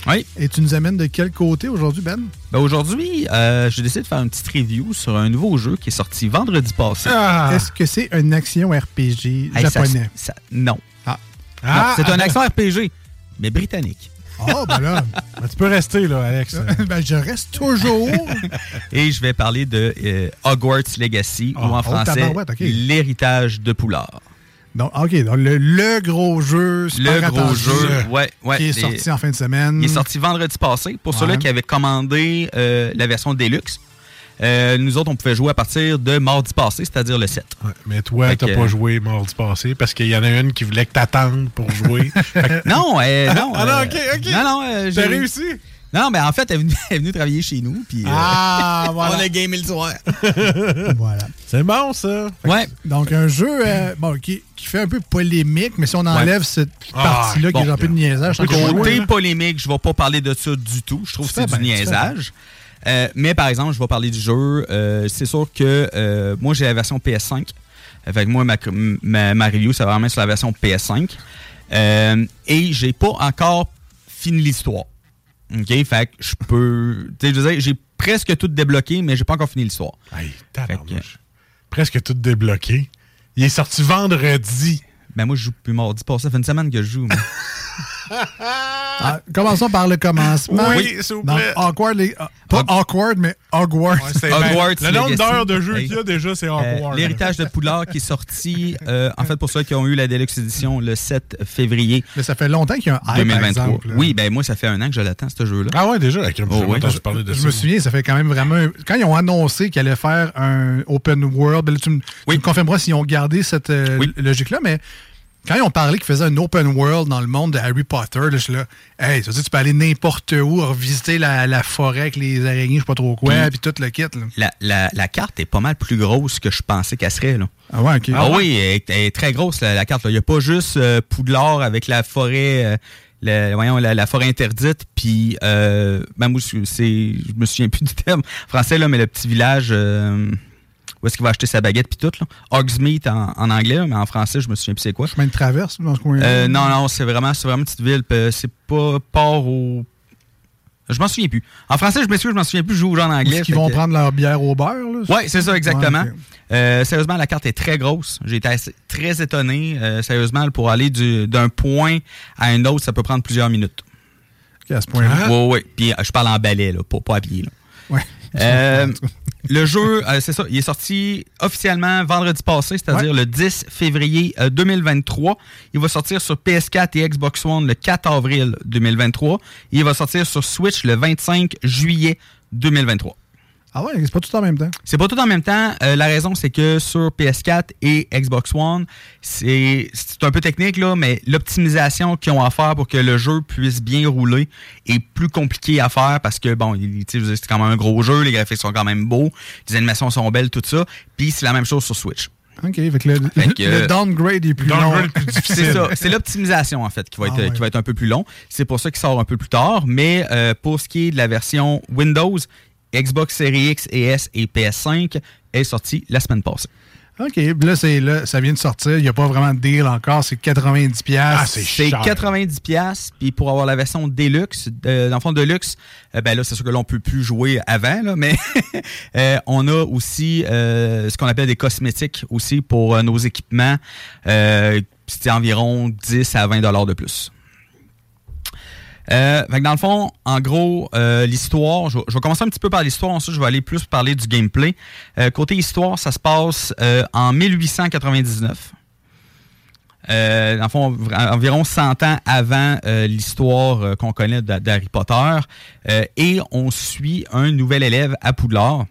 Oui. Et tu nous amènes de quel côté aujourd'hui, Ben? Ben, Aujourd'hui, euh, j'ai décidé de faire une petite review sur un nouveau jeu qui est sorti vendredi passé. Est-ce que c'est une action RPG Hey, ça- japonais? ça- non. Ah. Non, Ah. c'est un action RPG, mais britannique. Oh, ben là. tu peux rester, là, Alex. ben, je reste toujours. Et je vais parler de euh, Hogwarts Legacy, ou en oh, français. L'héritage de Poulard. Donc, OK, donc le, le gros jeu. super Le gros jeu, ouais, ouais. Qui est les- sorti en fin de semaine. Il est sorti vendredi passé. Pour Ouais. ceux-là qui avaient commandé euh, la version Deluxe, euh, nous autres, on pouvait jouer à partir de mardi passé, c'est-à-dire le 7. Mais toi, t'as que- pas joué mardi passé parce qu'il y en a une qui voulait que t'attendes pour jouer. Que- Non, euh, non. Ah non, euh, ok, ok. Non, euh, j'ai- réussi? Non, mais en fait, elle est venue, elle est venue travailler chez nous. Puis, euh, Ah, voilà. On a gamé le soir. voilà. C'est bon, ça. Ouais. Donc, un jeu euh, bon, qui, qui fait un peu polémique, mais si on enlève cette Ah, partie-là qui est un peu de niaisage, je trouve Côté que- polémique, je vais pas parler de ça du tout. Je trouve que c'est du bien, tu fais niaisage. Euh, mais par exemple, je vais parler du jeu. Euh, c'est sûr que euh, moi, j'ai la version PS5. Euh, Fait que moi, ma, ma, ma review, c'est vraiment sur la version PS5. Euh, et j'ai pas encore fini l'histoire. OK? Fait que je peux. Tu sais, je veux dire, j'ai presque tout débloqué, mais j'ai pas encore fini l'histoire. Hey, tabarnouche. Presque tout débloqué. Il est sorti vendredi. Ben moi, je joue plus mardi passé. Ça fait une semaine que je joue. Ah, commençons par le commencement. Oui, s'il vous Donc, awkward, les- ah, pas awkward, mais Hogwarts. Hogwarts Le nombre d'heures de jeu Hey. qu'il y a déjà, c'est Euh, awkward. L'héritage de Poulard qui est sorti, euh, en fait, pour ceux qui ont eu la Deluxe Edition le 7 février Mais ça fait longtemps qu'il y a un hype, par 2023. exemple. oui, ben moi, ça fait un an que je l'attends, ce jeu-là. Ah ouais, déjà, avec Oh, ouais. je parlais de Je ça. me souviens, ça fait quand même vraiment. un- Quand ils ont annoncé qu'ils allaient faire un open world, ben là, tu, me, tu me confirmeras s'ils ont gardé cette euh, logique-là, mais quand ils ont parlé qu'ils faisaient un open world dans le monde de Harry Potter, là, je suis là, hey, ça veut dire que tu peux aller n'importe où, revisiter la, la forêt avec les araignées, je sais pas trop quoi, Puis- puis tout le kit. Là. La, la- la carte est pas mal plus grosse que je pensais qu'elle serait. Là. Ah ouais, ok. Ah oui, elle est, elle est très grosse, la, carte. Il n'y a pas juste euh, Poudlard avec la forêt, euh, le- voyons, la, la forêt interdite, puis euh, ben, c'est, je me souviens plus du terme français, là, mais le petit village euh, où est-ce qu'il va acheter sa baguette, puis tout. Là? Hogsmeade en, en anglais, là, mais en français, je me souviens plus c'est quoi. Chemin de traverse dans ce coin Euh, non, non, c'est vraiment, c'est vraiment une petite ville. puis C'est pas port au. Je m'en souviens plus. En français, je m'excuse, je m'en souviens plus. Je joue aux gens en anglais. Est-ce qu'ils vont que- prendre leur bière au beurre? Là? Oui, c'est ça, exactement. Ouais. Euh, sérieusement, la carte est très grosse. J'ai été assez- très étonné. Euh, sérieusement, pour aller du- d'un point à un autre, ça peut prendre plusieurs minutes. Ok, à ce point-là. Oui, oui. Puis euh, je parle en balai, là, pas, pas à pied. Là. Ouais. Euh, le jeu, euh, c'est ça, il est sorti officiellement vendredi passé, c'est-à-dire le 10 février euh, 2023. Il va sortir sur PS4 et Xbox One le 4 avril 2023. Et il va sortir sur Switch le 25 juillet 2023. Ah ouais, c'est pas tout en même temps. C'est pas tout en même temps. Euh, la raison, c'est que sur PS4 et Xbox One, c'est c'est un peu technique, là, mais l'optimisation qu'ils ont à faire pour que le jeu puisse bien rouler est plus compliqué à faire parce que, bon, c'est quand même un gros jeu, les graphiques sont quand même beaux, les animations sont belles, tout ça. Puis c'est la même chose sur Switch. OK, fait que le, Fait que, le downgrade est plus long. C'est ça. C'est l'optimisation, en fait, qui va, être, Ah ouais. qui va être un peu plus long. C'est pour ça qu'il sort un peu plus tard. Mais euh, pour ce qui est de la version Windows, Xbox Series X et S et PS5 est sorti la semaine passée. OK, là, c'est là, ça vient de sortir. Il n'y a pas vraiment de deal encore. C'est 90$. Ah, c'est 90 pièces puis pour avoir la version Deluxe, euh, dans le fond Deluxe, euh, ben là c'est sûr que l'on peut plus jouer avant là, mais euh, on a aussi euh, ce qu'on appelle des cosmétiques aussi pour euh, nos équipements. Euh, C'était environ 10 à 20 dollars de plus. Euh, fait que dans le fond, en gros, euh, l'histoire, je, vais- commencer un petit peu par l'histoire, ensuite je vais aller plus parler du gameplay. Euh, côté histoire, ça se passe euh, en 1899. Euh, dans le fond, environ 100 ans avant euh, l'histoire qu'on connaît d'Ha- d'Harry Potter. Et on suit un nouvel élève à Poudlard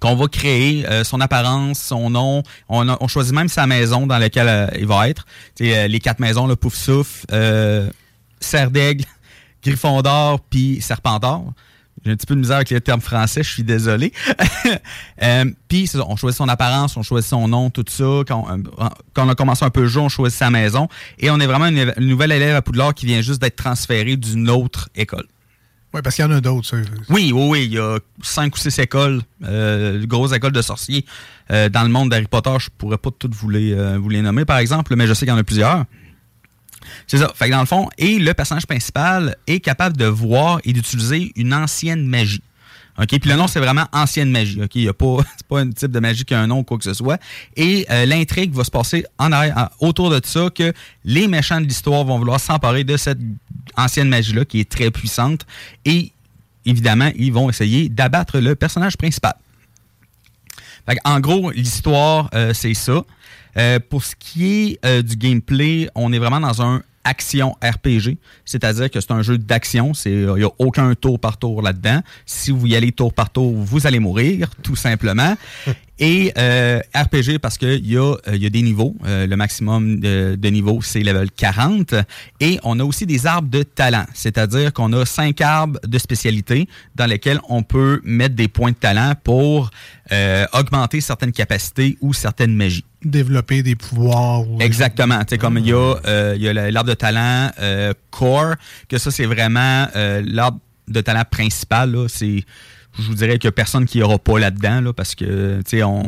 qu'on va créer, euh, son apparence, son nom. On, choisit même sa maison dans laquelle il va être. Les quatre maisons, le Pouf Souffle, Serre d'Aigle, Gryffondor, puis Serpentard. J'ai un petit peu de misère avec les termes français, je suis désolé. Euh, puis, c'est ça, on choisit son apparence, on choisit son nom, tout ça. Quand, on- euh, quand on a commencé un peu le jeu, on choisit sa maison. Et on est vraiment une, une nouvelle élève à Poudlard qui vient juste d'être transférée d'une autre école. Oui, parce qu'il y en a d'autres, ça. Oui, oui, oui. Il y a cinq ou six écoles, euh, grosses écoles de sorciers euh, dans le monde d'Harry Potter. Je pourrais pas toutes vous les, vous les nommer, par exemple, mais je sais qu'il y en a plusieurs. C'est ça. Fait que dans le fond, et le personnage principal est capable de voir et d'utiliser une ancienne magie. OK? Puis le nom, c'est vraiment ancienne magie. OK? Il y a pas, un type de magie qui a un nom ou quoi que ce soit. Et euh, l'intrigue va se passer autour de ça que les méchants de l'histoire vont vouloir s'emparer de cette ancienne magie-là qui est très puissante. Et évidemment, ils vont essayer d'abattre le personnage principal. Fait en gros, l'histoire, euh, c'est ça. Euh, pour ce qui est euh, du gameplay, on est vraiment dans un action RPG, c'est-à-dire que c'est un jeu d'action, il n'y a aucun tour par tour là-dedans. Si vous y allez tour par tour, vous allez mourir, tout simplement. Et euh, RPG parce qu'il y, a, euh, y a des niveaux. Euh, le maximum de, de niveaux, c'est level 40. Et on a aussi des arbres de talent. C'est-à-dire qu'on a cinq arbres de spécialité dans lesquels on peut mettre des points de talent pour euh, augmenter certaines capacités ou certaines magies. Développer des pouvoirs. ou- Exactement. Tu sais, comme il y a, euh, y a l'arbre de talent euh, core, que ça, c'est vraiment euh, l'arbre de talent principal. Là, c'est, je vous dirais qu'il n'y a personne qui aura pas là-dedans, là, parce que tu sais, on,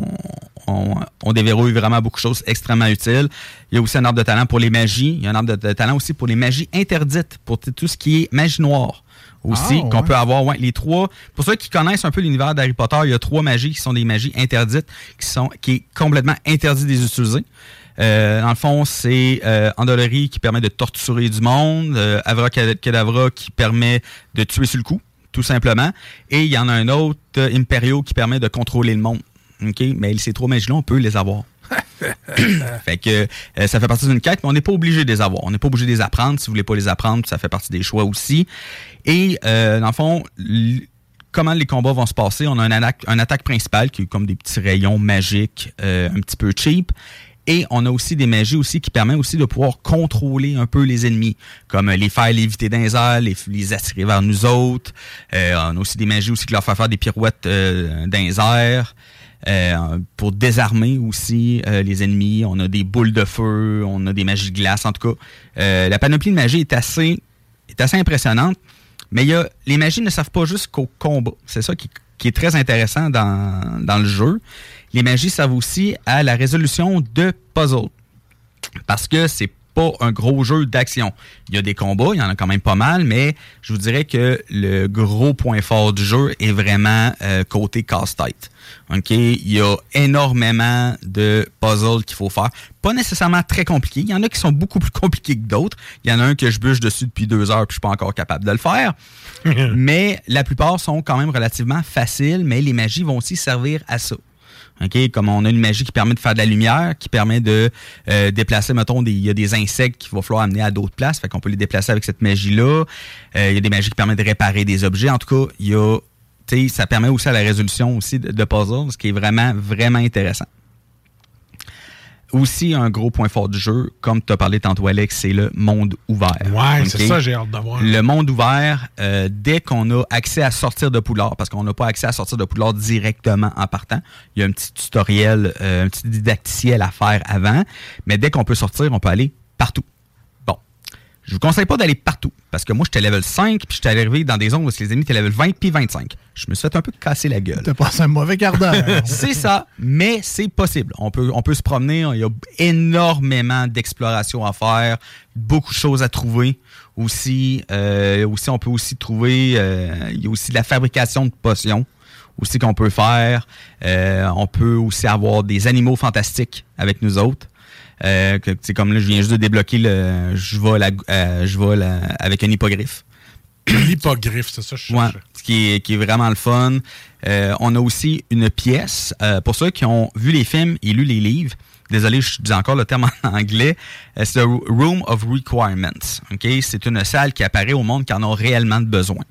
on, on déverrouille vraiment beaucoup de choses extrêmement utiles. Il y a aussi un arbre de talent pour les magies. Il y a un arbre de, de talent aussi pour les magies interdites, pour tout ce qui est magie noire aussi, Ah, qu'on peut avoir. Ouais, les trois. Pour ceux qui connaissent un peu l'univers d'Harry Potter, il y a trois magies qui sont des magies interdites, qui sont qui est complètement interdit de les utiliser. Euh, dans le fond, c'est euh, Andolorie qui permet de torturer du monde, euh, Avracadabra qui permet de tuer sur le coup, tout simplement. Et il y en a un autre, euh, Imperio, qui permet de contrôler le monde. OK? Mais ces trois magies-là, on peut les avoir. fait que euh, ça fait partie d'une quête, mais on n'est pas obligé de les avoir. On n'est pas obligé de les apprendre. Si vous voulez pas les apprendre, ça fait partie des choix aussi. Et euh, dans le fond, comment les combats vont se passer? On a un attaque, un attaque principale qui est comme des petits rayons magiques, euh, un petit peu cheap. Et on a aussi des magies aussi qui permettent aussi de pouvoir contrôler un peu les ennemis, comme euh, les faire léviter dans les les, attirer vers nous autres. Euh, on a aussi des magies aussi qui leur font faire des pirouettes euh, dans. Euh, pour désarmer aussi euh, les ennemis. On a des boules de feu, on a des magies de glace. En tout cas, euh, la panoplie de magie est assez, est assez impressionnante. Mais y a, les magies ne servent pas juste qu'au combat. C'est ça qui, qui est très intéressant dans, dans le jeu. Les magies servent aussi à la résolution de puzzles. Parce que c'est pas un gros jeu d'action. Il y a des combats, il y en a quand même pas mal, mais je vous dirais que le gros point fort du jeu est vraiment euh, côté casse-tête. OK? Il y a énormément de puzzles qu'il faut faire. Pas nécessairement très compliqués. Il y en a qui sont beaucoup plus compliqués que d'autres. Il y en a un que je bûche dessus depuis deux heures puis je suis pas encore capable de le faire. mais la plupart sont quand même relativement faciles, mais les magies vont aussi servir à ça. OK, comme on a une magie qui permet de faire de la lumière, qui permet de euh, déplacer, mettons, il y a des insectes qu'il va falloir amener à d'autres places, fait qu'on peut les déplacer avec cette magie-là. Euh, il y a des magies qui permettent de réparer des objets. En tout cas, il y a ça permet aussi à la résolution aussi de, de puzzles, ce qui est vraiment, vraiment intéressant. Aussi, un gros point fort du jeu, comme tu as parlé tantôt, Alex, c'est le monde ouvert. Ouais, c'est ça, j'ai hâte de voir. Le monde ouvert, euh, dès qu'on a accès à sortir de Poudlard, parce qu'on n'a pas accès à sortir de Poudlard directement en partant, il y a un petit tutoriel, euh, un petit didacticiel à faire avant, mais dès qu'on peut sortir, on peut aller partout. Je vous conseille pas d'aller partout, parce que moi, j'étais level 5, puis j'étais arrivé dans des zones où les ennemis étaient level 20 puis 25. Je me suis fait un peu casser la gueule. T'as passé un mauvais quart d'heure. c'est ça, mais c'est possible. On peut, on peut se promener, il y a énormément d'exploration à faire, beaucoup de choses à trouver. Aussi, euh, aussi on peut aussi trouver, euh, il y a aussi de la fabrication de potions aussi qu'on peut faire. Euh, on peut aussi avoir des animaux fantastiques avec nous autres. Euh, que, comme là, je viens juste de débloquer le, je vais, la, euh, je vais la- avec un hippogriffe. L'hippogriffe, c'est ça, je Ouais, cherchais. ce qui est, qui est vraiment le fun. Euh, on a aussi une pièce, euh, pour ceux qui ont vu les films et lu les livres, désolé, je dis encore le terme en anglais, euh, c'est le Room of Requirements. ok? C'est une salle qui apparaît au monde qui en a réellement besoin.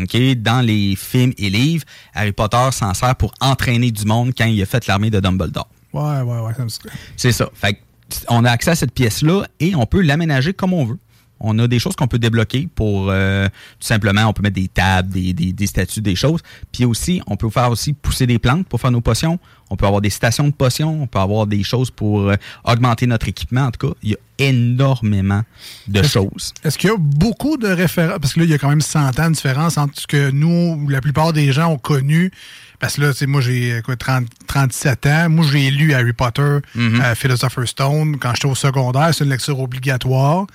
ok? Dans les films et livres, Harry Potter s'en sert pour entraîner du monde quand il a fait l'armée de Dumbledore. Ouais, ouais, ouais. C'est ça. Fait que, on a accès à cette pièce-là et on peut l'aménager comme on veut. On a des choses qu'on peut débloquer pour euh, tout simplement, on peut mettre des tables, des, des, des statues, des choses. Puis aussi, on peut faire aussi pousser des plantes pour faire nos potions. On peut avoir des stations de potions. On peut avoir des choses pour euh, augmenter notre équipement. En tout cas, il y a énormément de choses. Est-ce qu'il y a beaucoup de références? Parce que là, il y a quand même 100 ans de différence entre ce que nous, ou la plupart des gens ont connu. Parce que là, tu sais, moi, j'ai quoi, 30, 37 ans. Moi, j'ai lu Harry Potter, euh, Philosopher's Stone, quand j'étais au secondaire. C'est une lecture obligatoire.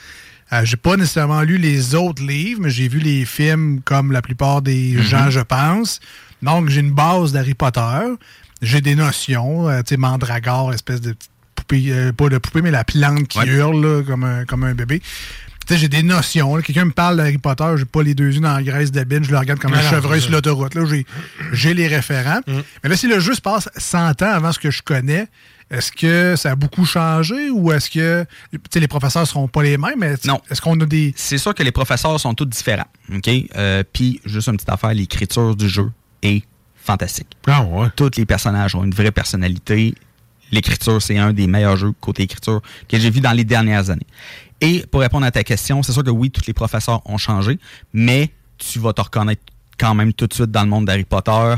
Euh, j'ai pas nécessairement lu les autres livres, mais j'ai vu les films comme la plupart des gens, je pense. Donc, j'ai une base d'Harry Potter. J'ai des notions. euh, tu sais, Mandragore, espèce de petite poupée, euh, pas de poupée, mais la plante qui hurle là, comme, un, comme un bébé. J'ai des notions. Quelqu'un me parle d'Harry Potter, j'ai pas les deux yeux dans la graisse de bine, je le regarde comme un chevreuil sur l'autoroute. Là, j'ai, j'ai les référents. Mais là, si le jeu se passe 100 ans avant ce que je connais, est-ce que ça a beaucoup changé ou est-ce que les professeurs seront pas les mêmes? mais Non. Est-ce qu'on a des. C'est sûr que les professeurs sont tous différents. OK? Euh, Puis, juste une petite affaire, l'écriture du jeu est fantastique. Ah ouais. Tous les personnages ont une vraie personnalité. L'écriture, c'est un des meilleurs jeux côté écriture que j'ai vu dans les dernières années. Et pour répondre à ta question, c'est sûr que oui, tous les professeurs ont changé, mais tu vas te reconnaître quand même tout de suite dans le monde d'Harry Potter. Euh,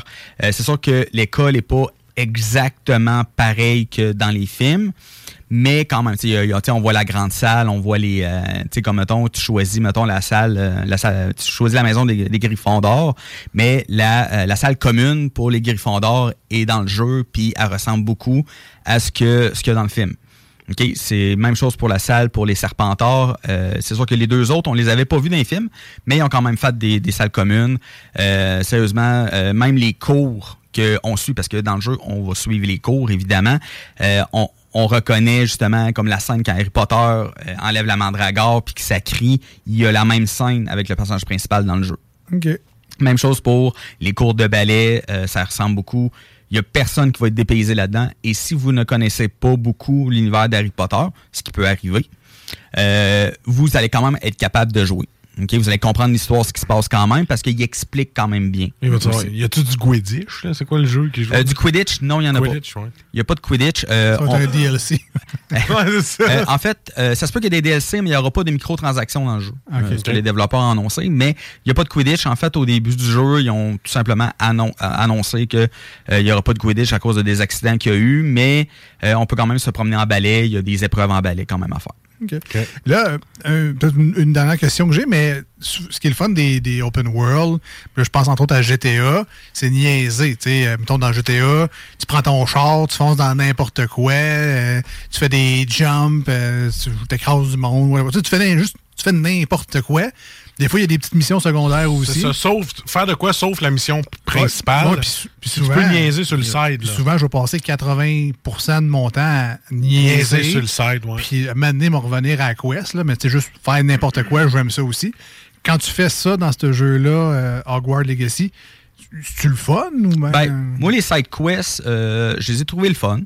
c'est sûr que l'école n'est pas exactement pareille que dans les films, mais quand même, y a- on voit la grande salle, on voit les, euh, tu sais, comme mettons, tu choisis, mettons, la salle, euh, la salle, tu choisis la maison des, des Griffons d'or, mais la, euh, la salle commune pour les Griffons d'or est dans le jeu, puis elle ressemble beaucoup à ce que ce qu'il y a dans le film. OK, c'est même chose pour la salle, pour les Serpentards. Euh, c'est sûr que les deux autres, on les avait pas vus dans les films, mais ils ont quand même fait des, des salles communes. Euh, sérieusement, euh, même les cours qu'on suit, parce que dans le jeu, on va suivre les cours, évidemment. Euh, on, on reconnaît justement comme la scène quand Harry Potter euh, enlève la mandragore puis que ça crie, il y a la même scène avec le personnage principal dans le jeu. OK. Même chose pour les cours de ballet, euh, ça ressemble beaucoup. Il n'y a personne qui va être dépaysé là-dedans. Et si vous ne connaissez pas beaucoup l'univers d'Harry Potter, ce qui peut arriver, euh, vous allez quand même être capable de jouer. Ok, Vous allez comprendre l'histoire, ce qui se passe quand même, parce qu'il explique quand même bien. Il va te aussi. dire, y a-tu du Quidditch, là? C'est quoi le jeu qui joue? Euh, du Quidditch, non, il n'y en a Quidditch, pas. ouais. Il n'y a pas de Quidditch. Euh, Ça va on- être un DLC. Euh, en fait, euh, ça se peut qu'il y ait des DLC, mais il n'y aura pas de microtransactions dans le jeu. Euh, ce que les développeurs ont annoncé. Mais il n'y a pas de Quidditch. En fait, au début du jeu, ils ont tout simplement annon- annoncé qu'il n'y aura pas de Quidditch à cause de des accidents qu'il y a eu. Mais euh, on peut quand même se promener en balai. Il y a des épreuves en balai quand même à faire. Là, euh, peut-être une, une dernière question que j'ai, mais ce qui est le fun des, des open world, là, je pense entre autres à GTA, c'est niaiser. Tu sais, euh, mettons dans GTA, tu prends ton char, tu fonces dans n'importe quoi, euh, tu fais des jumps, euh, tu t'écrases du monde, whatever. Tu fais juste, tu fais n'importe quoi. Des fois, il y a des petites missions secondaires aussi. Ça, sauf, faire de quoi sauf la mission principale. Ouais, puis puis tu souvent- peux niaiser sur le side. Là. Souvent, je vais passer 80% de mon temps à niaiser. Niaiser sur le side, ouais. Puis donné, me revenir à la quest, là, mais c'est juste faire n'importe quoi, j'aime ça aussi. Quand tu fais ça dans ce jeu-là, euh, Hogwarts Legacy, c'est-tu le fun ou même... Ben, moi, les side quests, euh, je les ai trouvés le fun.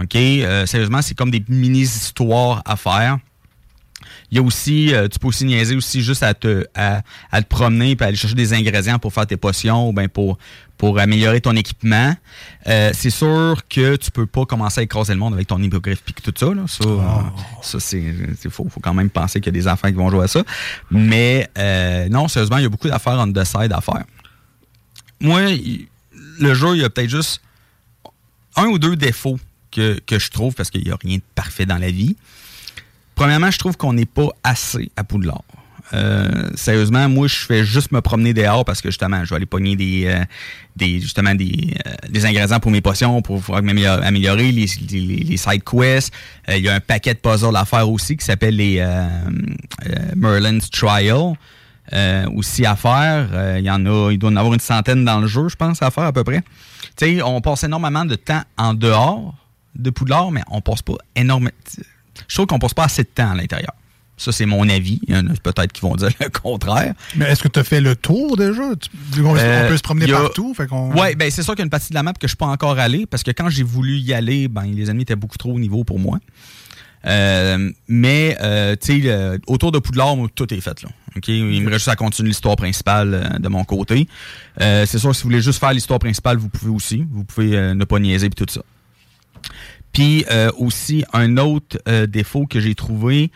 OK? Euh, sérieusement, c'est comme des mini-histoires à faire. Il y a aussi, euh, tu peux aussi niaiser aussi juste à te, à, à te promener puis aller chercher des ingrédients pour faire tes potions ou pour, pour améliorer ton équipement. Euh, c'est sûr que tu peux pas commencer à écraser le monde avec ton hippogriffe puis tout ça. Là. Ça, ça c'est, faux. faut quand même penser qu'il y a des enfants qui vont jouer à ça. Mais euh, non, sérieusement, il y a beaucoup d'affaires on the side à faire. Moi, il- le jeu, il y a peut-être juste un ou deux défauts que, que je trouve, parce qu'il n'y a rien de parfait dans la vie. Premièrement, je trouve qu'on n'est pas assez à Poudlard. Euh, sérieusement, moi, je fais juste me promener dehors parce que justement, je vais aller pogner des, euh, justement des, euh, des ingrédients pour mes potions pour pouvoir les, les, side quests. Il y a un paquet de puzzles à faire aussi qui s'appelle les Merlin's Trial. aussi à faire. Il y en a, il doit en avoir une centaine dans le jeu, je pense, à faire à peu près. Tu sais, on passe énormément de temps en dehors de Poudlard, mais on passe pas énormément. Je trouve qu'on passe pas assez de temps à l'intérieur. Ça, c'est mon avis. Il y en a peut-être qui vont dire le contraire. Mais est-ce que tu as fait le tour déjà? On, Euh, on peut se promener a- partout. Ouais, ben c'est sûr qu'il y a une partie de la map que je suis pas encore allé parce que quand j'ai voulu y aller, ben les ennemis étaient beaucoup trop au niveau pour moi. Euh, mais euh, tu sais, autour de Poudlard, tout est fait là. Il me reste juste à continuer l'histoire principale de mon côté. C'est sûr, si vous voulez juste faire l'histoire principale, vous pouvez aussi. Vous pouvez ne pas niaiser et tout ça. Puis euh, aussi, un autre euh, défaut que j'ai trouvé,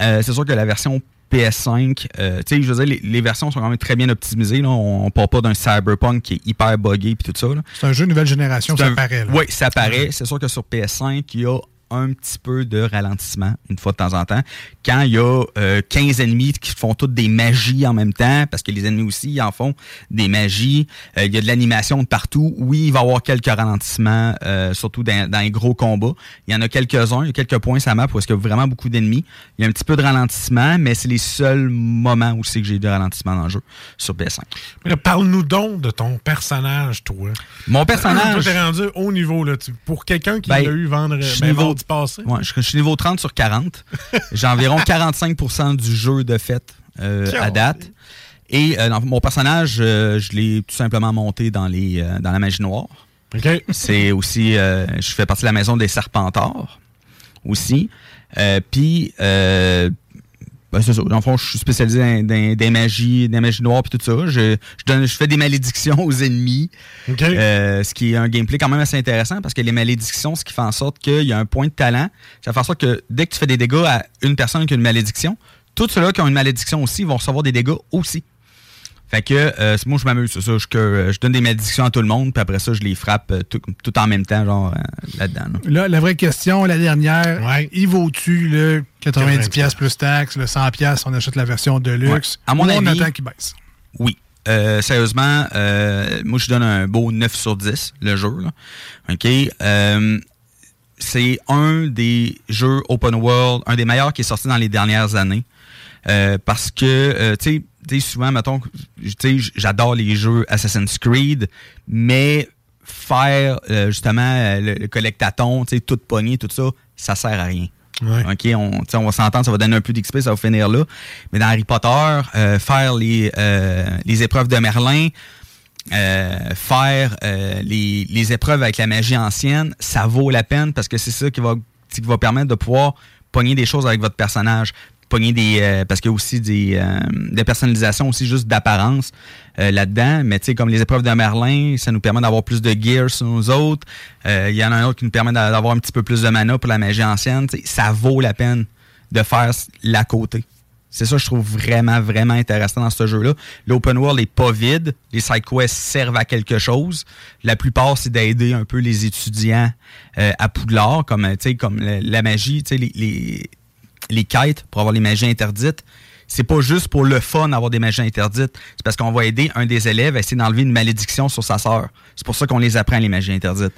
euh, c'est sûr que la version PS5, euh, tu sais, je veux dire, les, les versions sont quand même très bien optimisées. Là. On, on part pas d'un Cyberpunk qui est hyper buggé puis tout ça. C'est un jeu nouvelle génération, ça un- paraît. là. Oui, ça paraît. C'est sûr que sur PS5, il y a un petit peu de ralentissement une fois de temps en temps. Quand il y a euh, 15 ennemis qui font toutes des magies en même temps, parce que les ennemis aussi ils en font des magies, euh, il y a de l'animation de partout. Oui, il va y avoir quelques ralentissements, euh, surtout dans, dans les gros combats. Il y en a quelques-uns, il y a quelques points sur la map où est-ce qu'il y a vraiment beaucoup d'ennemis. Il y a un petit peu de ralentissement, mais c'est les seuls moments où c'est que j'ai eu de ralentissement dans le jeu sur PS5. Mais Parle-nous donc de ton personnage, toi. Mon personnage- Toi, t'es rendu au niveau, là. tu- pour quelqu'un qui Ben, l'a eu vendre, ben, passé. Ouais, je, je suis niveau 30 sur 40. J'ai environ 45% du jeu de fait euh, à date. Et euh, dans mon personnage, euh, je l'ai tout simplement monté dans, les, dans la magie noire. C'est aussi, je fais partie de la maison des Serpentards aussi. Puis, euh, ben, c'est ça. Dans le fond, je suis spécialisé dans, dans- des magies, des magies noires puis tout ça. Je, je, donne, je fais des malédictions aux ennemis. Euh, ce qui est un gameplay quand même assez intéressant parce que les malédictions, ce qui fait en sorte qu'il y a un point de talent, ça fait en sorte que dès que tu fais des dégâts à une personne qui a une malédiction, tous ceux-là qui ont une malédiction aussi vont recevoir des dégâts aussi. Fait que euh, c'est- moi je m'amuse, c'est ça. Je, que, euh, je donne des malédictions à tout le monde, puis après ça, je les frappe euh, tout, tout en même temps, genre là-dedans. là. Là, la vraie question, la dernière, il vaut-tu le 90$ 90 piastres plus taxes, le 100$, piastres, on achète la version de luxe, Ouais. À mon ou on avis- attend qu'il baisse? Oui. Euh, sérieusement, euh, moi je donne un beau 9 sur 10, le jeu. Là. OK? Euh, c'est un des jeux open world, un des meilleurs qui est sorti dans les dernières années. Euh, parce que, euh, tu sais, tu sais, souvent, mettons, tu sais, j'adore les jeux Assassin's Creed, mais faire euh, justement euh, le, le collectaton, tu sais, tout pogné, tout ça, ça sert à rien. OK, on, va s'entendre, ça va donner un peu d'XP, ça va finir là. Mais dans Harry Potter, euh, faire les, euh, les épreuves de Merlin, euh, faire les, les épreuves avec la magie ancienne, ça vaut la peine parce que c'est ça qui va, qui va permettre de pouvoir pogner des choses avec votre personnage. Pogner des. euh, parce qu'il y a aussi des, euh, des personnalisations aussi juste d'apparence euh, là-dedans. Mais tu sais, comme les épreuves de Merlin, ça nous permet d'avoir plus de gear sur nous autres. Euh, Il y en a un autre qui nous permet d'a- d'avoir un petit peu plus de mana pour la magie ancienne. Ça vaut la peine de faire la côté. C'est ça que je trouve vraiment, vraiment intéressant dans ce jeu-là. L'open world est pas vide. Les side quests servent à quelque chose. La plupart, c'est d'aider un peu les étudiants euh, à Poudlard, comme, comme la, la magie, les, les, les quêtes pour avoir les magies interdites. C'est pas juste pour le fun d'avoir des magies interdites. C'est parce qu'on va aider un des élèves à essayer d'enlever une malédiction sur sa sœur. C'est pour ça qu'on les apprend, les magies interdites.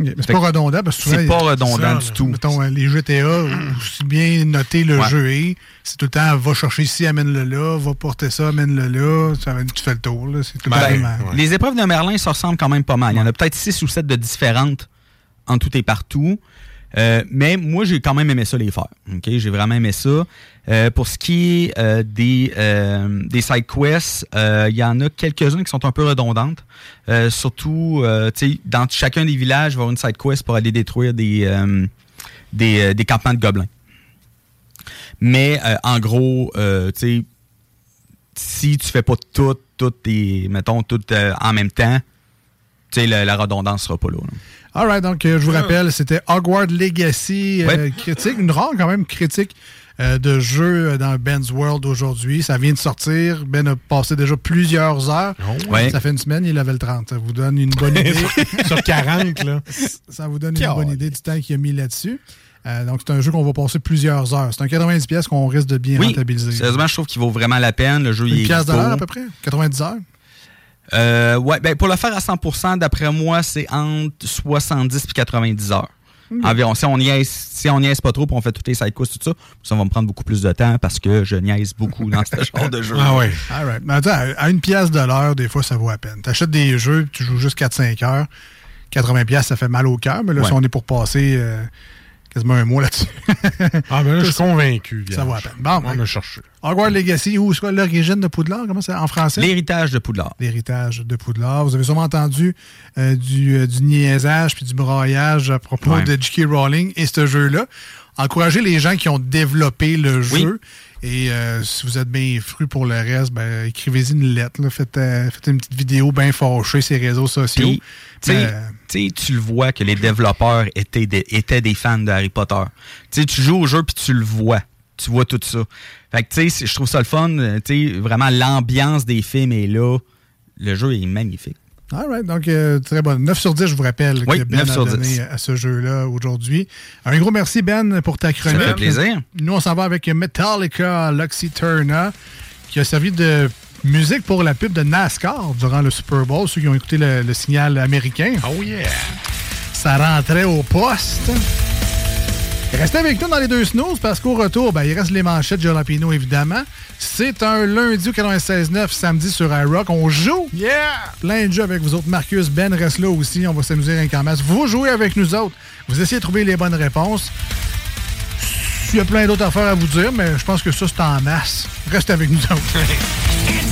Mais c'est pas redondant parce que C'est pas redondant ça, du tout. Mettons, euh, les GTA, aussi bien noté le Ouais. jeu est, c'est tout le temps va chercher ici, amène-le là, va porter ça, amène-le là, ça, tu fais le tour. là, le Ben, ouais. Les épreuves de Merlin, ça ressemble quand même pas mal. Il y en a peut-être six ou sept de différentes en tout et partout. Euh, mais moi, j'ai quand même aimé ça les faire. J'ai vraiment aimé ça. Euh, pour ce qui est euh, des, des side quests, il y en a quelques-unes qui sont un peu redondantes. Surtout, dans chacun des villages, il va y avoir une side quest pour aller détruire des, des, des campements de gobelins. Mais en gros, si tu fais pas tout, tout tes, mettons, tout euh, en même temps, sais, la, la redondance sera pas là. là. All right, donc euh, je vous rappelle, c'était Hogwarts Legacy, euh, Ouais. critique, une rare quand même critique euh, de jeu dans Ben's World aujourd'hui. Ça vient de sortir. Ben a passé déjà plusieurs heures. Ouais. Ça fait une semaine, il est level 30. Ça vous donne une bonne idée. Sur 40, là. Ça vous donne une bonne idée du temps qu'il a mis là-dessus. Euh, donc, c'est un jeu qu'on va passer plusieurs heures. C'est un 90 pièces qu'on risque de bien Oui, rentabiliser. sérieusement, je trouve qu'il vaut vraiment la peine. Le jeu, il Une est pièce de beau. l'heure à peu près? 90 heures? Euh, ouais, ben, pour le faire à 100%, d'après moi, c'est entre 70 et 90 heures. Environ. Si on niaise, si on niaise pas trop, puis on fait toutes les side quests, tout ça, ça va me prendre beaucoup plus de temps parce que je niaise beaucoup dans ce genre de jeu. Ah ouais. All right. Mais attends, à une pièce de l'heure, des fois, ça vaut à peine. Tu achètes des jeux, tu joues juste 4-5 heures. 80 pièces, ça fait mal au cœur, mais là, Ouais. si on est pour passer euh, quasiment un mois là-dessus. Ah, mais là, je suis convaincu. Ça vaut à peine. Bon, on a cherché. Hogwarts Legacy, où c'est quoi l'origine de Poudlard? Comment c'est en français? L'héritage de Poudlard. L'héritage de Poudlard. Vous avez sûrement entendu euh, du, euh, du niaisage puis du broyage à propos Ouais. de J.K. Rowling et ce jeu-là. Encouragez les gens qui ont développé le Oui. jeu. Et euh, si vous êtes bien fru pour le reste, ben, écrivez-y une lettre. là. Faites, faites une petite vidéo bien fâchée sur les réseaux sociaux. Puis, tu le vois que les développeurs étaient des, étaient des fans de Harry Potter. Tu joues au jeu puis tu le vois. Tu vois tout ça. Fait que, tu sais, c'est- je trouve ça le fun. euh, Tu vraiment, l'ambiance des films est là. Le jeu est magnifique. All right, donc euh, très bon. 9 sur 10, je vous rappelle Oui, que Ben 9 a sur donné 10. à ce jeu-là aujourd'hui. Un gros merci, Ben, pour ta chronique. fait plaisir. Nous, on s'en va avec Metallica, Luxy Turner, qui a servi de musique pour la pub de NASCAR durant le Super Bowl, ceux qui ont écouté le, le signal américain. Oh yeah! Ça rentrait au poste. Restez avec nous dans les deux snooze parce qu'au retour, ben, il reste les manchettes de Jalapino, évidemment. C'est un lundi au 96.9, samedi sur iRock. On joue. Yeah! Plein de jeux avec vous autres. Marcus, Ben reste là aussi. On va s'amuser rien qu'en masse. Vous jouez avec nous autres. Vous essayez de trouver les bonnes réponses. Il y a plein d'autres affaires à vous dire, mais je pense que ça, c'est en masse. Restez avec nous autres.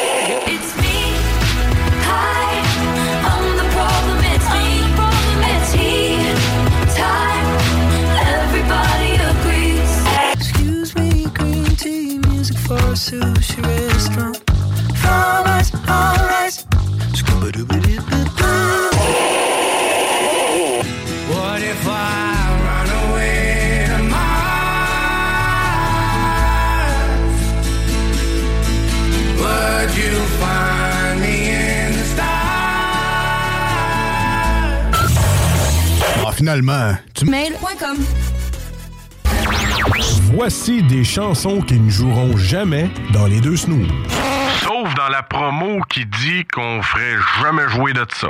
finalement, mail.com. Voici des chansons qui ne joueront jamais dans les deux snooze. Sauf dans la promo qui dit qu'on ferait jamais jouer de ça.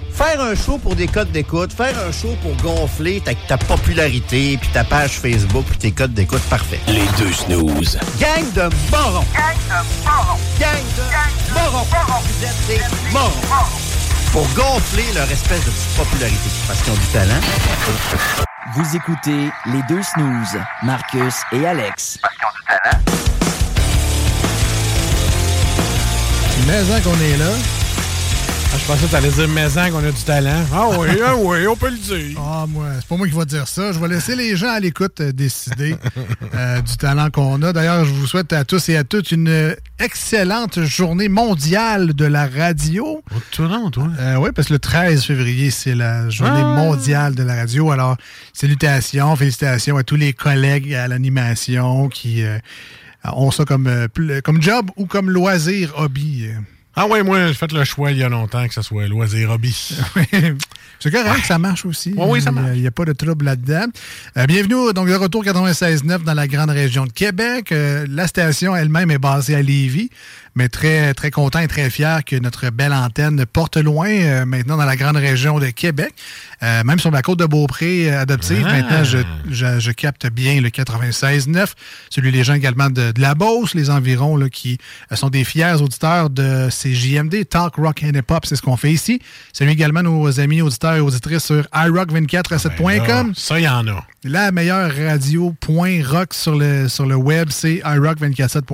Faire un show pour des codes d'écoute, faire un show pour gonfler ta, ta popularité, puis ta page Facebook, puis tes codes d'écoute, parfait. Les deux snooze. Gang de morons! Gang de morons! Gang de morons! Vous êtes des morons! Pour gonfler leur espèce de petite popularité, parce qu'ils ont du talent. Vous écoutez les deux snooze, Marcus et Alex. Mais qu'on est là. Ah, je pensais que t'allais dire maison qu'on a du talent. Ah oui, ah oui, on peut le dire. Ah, moi, c'est pas moi qui vais dire ça. Je vais laisser les gens à l'écoute euh, décider euh, du talent qu'on a. D'ailleurs, je vous souhaite à tous et à toutes une excellente journée mondiale de la radio. Tout le toi. Euh, oui, parce que le 13 février, c'est la journée Ah. mondiale de la radio. Alors, salutations, félicitations à tous les collègues à l'animation qui euh, ont ça comme, comme job ou comme loisir, hobby. Ah ouais, moi, j'ai fait le choix il y a longtemps que ce soit loisir hobby. C'est correct, ça marche aussi. Ouais, oui, ça marche. Il n'y a, pas de trouble là-dedans. Euh, bienvenue donc de retour 96.9 dans la grande région de Québec. Euh, la station elle-même est basée à Lévis, mais très, très content et très fier que notre belle antenne porte loin euh, maintenant dans la grande région de Québec. Euh, même sur la côte de Beaupré euh, adoptive, Ah. maintenant, je, je- je capte bien le 96.9. Celui des gens également de, de la Beauce, les environs, là, qui euh, sont des fiers auditeurs de ces JMD, Talk Rock and Hip Hop, c'est ce qu'on fait ici. Salut également nos amis auditeurs et auditrices sur iRock247.com. Ben là, ça, il y en a. La meilleure radio point rock sur le, sur le web, c'est iRock247.com.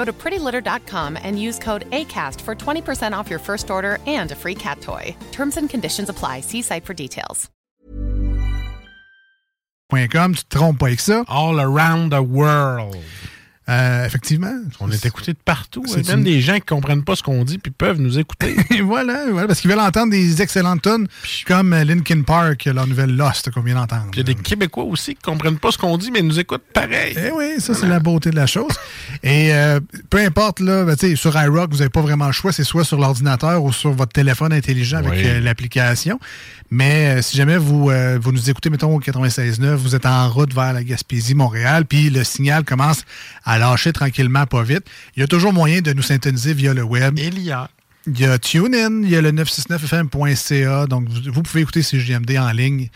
Go to prettylitter.com and use code ACAST for 20% off your first order and a free cat toy. Terms and conditions apply. See site for details. .com, tu te trompes pas avec ça. All around the world. Euh, effectivement. On est écouté de partout. C'est même une- des gens qui comprennent pas ce qu'on dit puis peuvent nous écouter. Voilà, voilà, parce qu'ils veulent entendre des excellentes tunes comme euh, Linkin Park, leur nouvelle Lost qu'on vient d'entendre. Il y a des Québécois aussi qui comprennent pas ce qu'on dit, mais nous écoutent pareil. Eh oui, ça, c'est la beauté de la chose. Et euh, peu importe, là, ben, tu sais, sur iRock, vous n'avez pas vraiment le choix. C'est soit sur l'ordinateur ou sur votre téléphone intelligent avec Oui. euh, l'application. Mais si jamais vous, vous nous écoutez, mettons, au 96.9, vous êtes en route vers la Gaspésie, Montréal, puis le signal commence à lâcher tranquillement, pas vite, il y a toujours moyen de nous syntoniser via le web. Il y a. Il y a TuneIn, il y a le 969fm.ca, donc vous, vous pouvez écouter CGMD en ligne,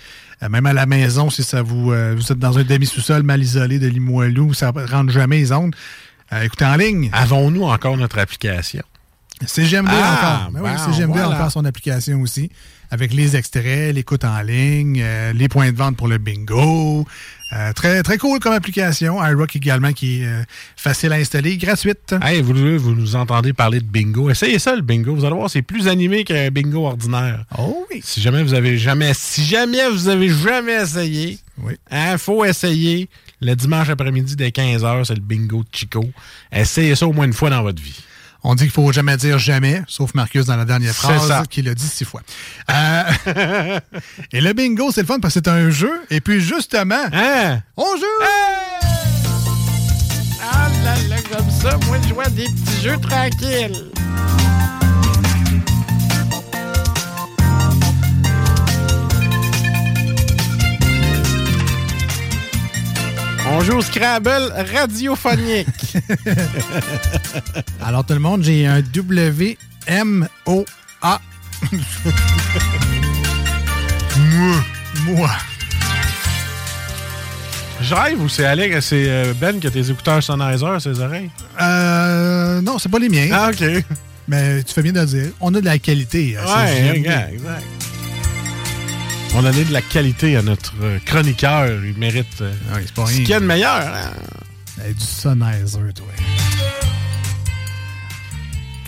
euh, même à la maison si ça vous, euh, vous êtes dans un demi-sous-sol mal isolé de Limoilou, ça ne rentre jamais les ondes. Euh, écoutez en ligne. Avons-nous encore notre application? CGMD Ah, encore. Ben oui, bon, CGMD a voilà. encore son application aussi, avec les extraits, l'écoute en ligne, les points de vente pour le bingo. Euh, très, très cool comme application. iRock également qui est euh, facile à installer, gratuite. Hey, vous, vous nous entendez parler de bingo. Essayez ça, le bingo. Vous allez voir, c'est plus animé qu'un bingo ordinaire. Oh oui. Si jamais vous avez jamais, si jamais vous avez jamais essayé, oui. hein, faut essayer. Le dimanche après-midi dès 15h, c'est le bingo de Chico. Essayez ça au moins une fois dans votre vie. On dit qu'il faut jamais dire jamais, sauf Marcus dans la dernière phrase, qui l'a dit six fois. Euh, et le bingo, c'est le fun parce que c'est un jeu. Et puis justement, Hein? on joue! Ah là là, comme ça, moi je vois des petits jeux tranquilles. On joue au Scrabble radiophonique. Alors tout le monde, j'ai un W-M-O-A. Moi. Moi. Je rêve ou c'est Alex, c'est euh, Ben qui a tes écouteurs Sennheiser, ses oreilles? Euh, non, c'est pas les miens. Ah, OK. Mais tu fais bien de le dire. On a de la qualité. à Ouais, exact. On a donné de la qualité à notre euh, chroniqueur. Il mérite euh, pas ce qu'il y a de meilleur. hein? Hey, du Sennheiser, toi.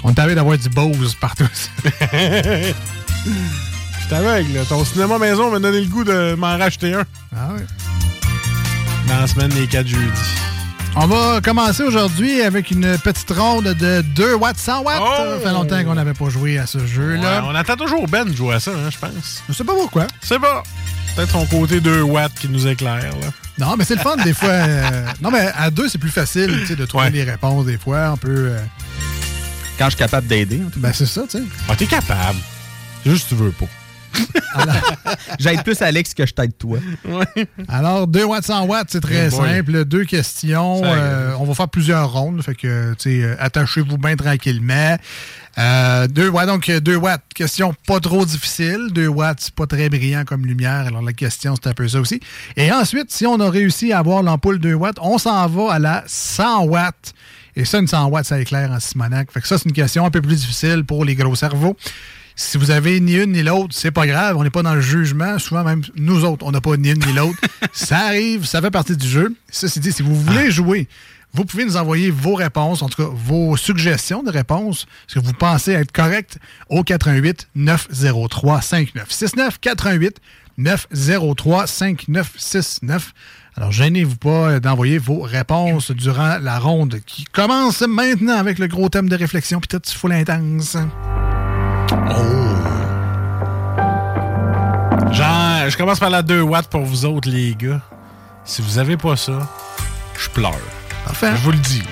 On avide d'avoir du Bose partout. Je suis aveugle. là. Ton cinéma maison m'a donné le goût de m'en racheter un. Ah ouais. Dans la semaine des 4 jeudis. On va commencer aujourd'hui avec une petite ronde de 2 watts, 100 watts. Ça fait longtemps qu'on n'avait pas joué à ce jeu-là. Ouais, on attend toujours Ben de jouer à ça, hein, je pense. Je sais pas pourquoi. C'est pas. Peut-être son côté 2 watts qui nous éclaire. Là. Non, mais c'est le fun des fois. euh, Non, mais à deux, c'est plus facile tu sais, de trouver les réponses des fois. On peut. euh, Quand je suis capable d'aider. Ben, c'est ça, tu sais. Ah, t'es capable. C'est juste que tu veux pas. J'aide plus Alex que je t'aide toi. Alors, 2 watts, 100 watts, c'est très Oh simple. Deux questions. Ça euh, on va faire plusieurs rondes. Fait que, tu sais, euh, attachez-vous bien tranquillement. Euh, 2 watts, donc 2 watts. Question pas trop difficile. 2 watts, c'est pas très brillant comme lumière. Alors, la question, c'est un peu ça aussi. Et ensuite, si on a réussi à avoir l'ampoule 2 watts, on s'en va à la 100 watts. Et ça, une 100 watts, ça éclaire en Simonac. Fait que ça, c'est une question un peu plus difficile pour les gros cerveaux. Si vous avez ni une ni l'autre, c'est pas grave. On n'est pas dans le jugement. Souvent, même nous autres, on n'a pas ni une ni l'autre. ça arrive, ça fait partie du jeu. Ceci dit, si vous voulez jouer, vous pouvez nous envoyer vos réponses, en tout cas vos suggestions de réponses, ce que vous pensez être correct, au 88 903 5969 88 903 5969. Alors, gênez-vous pas d'envoyer vos réponses durant la ronde qui commence maintenant avec le gros thème de réflexion, puis tout full intense. Genre, je commence par la 2 watts pour vous autres, les gars. Si vous avez pas ça, je pleure. Parfait. Je vous le dis.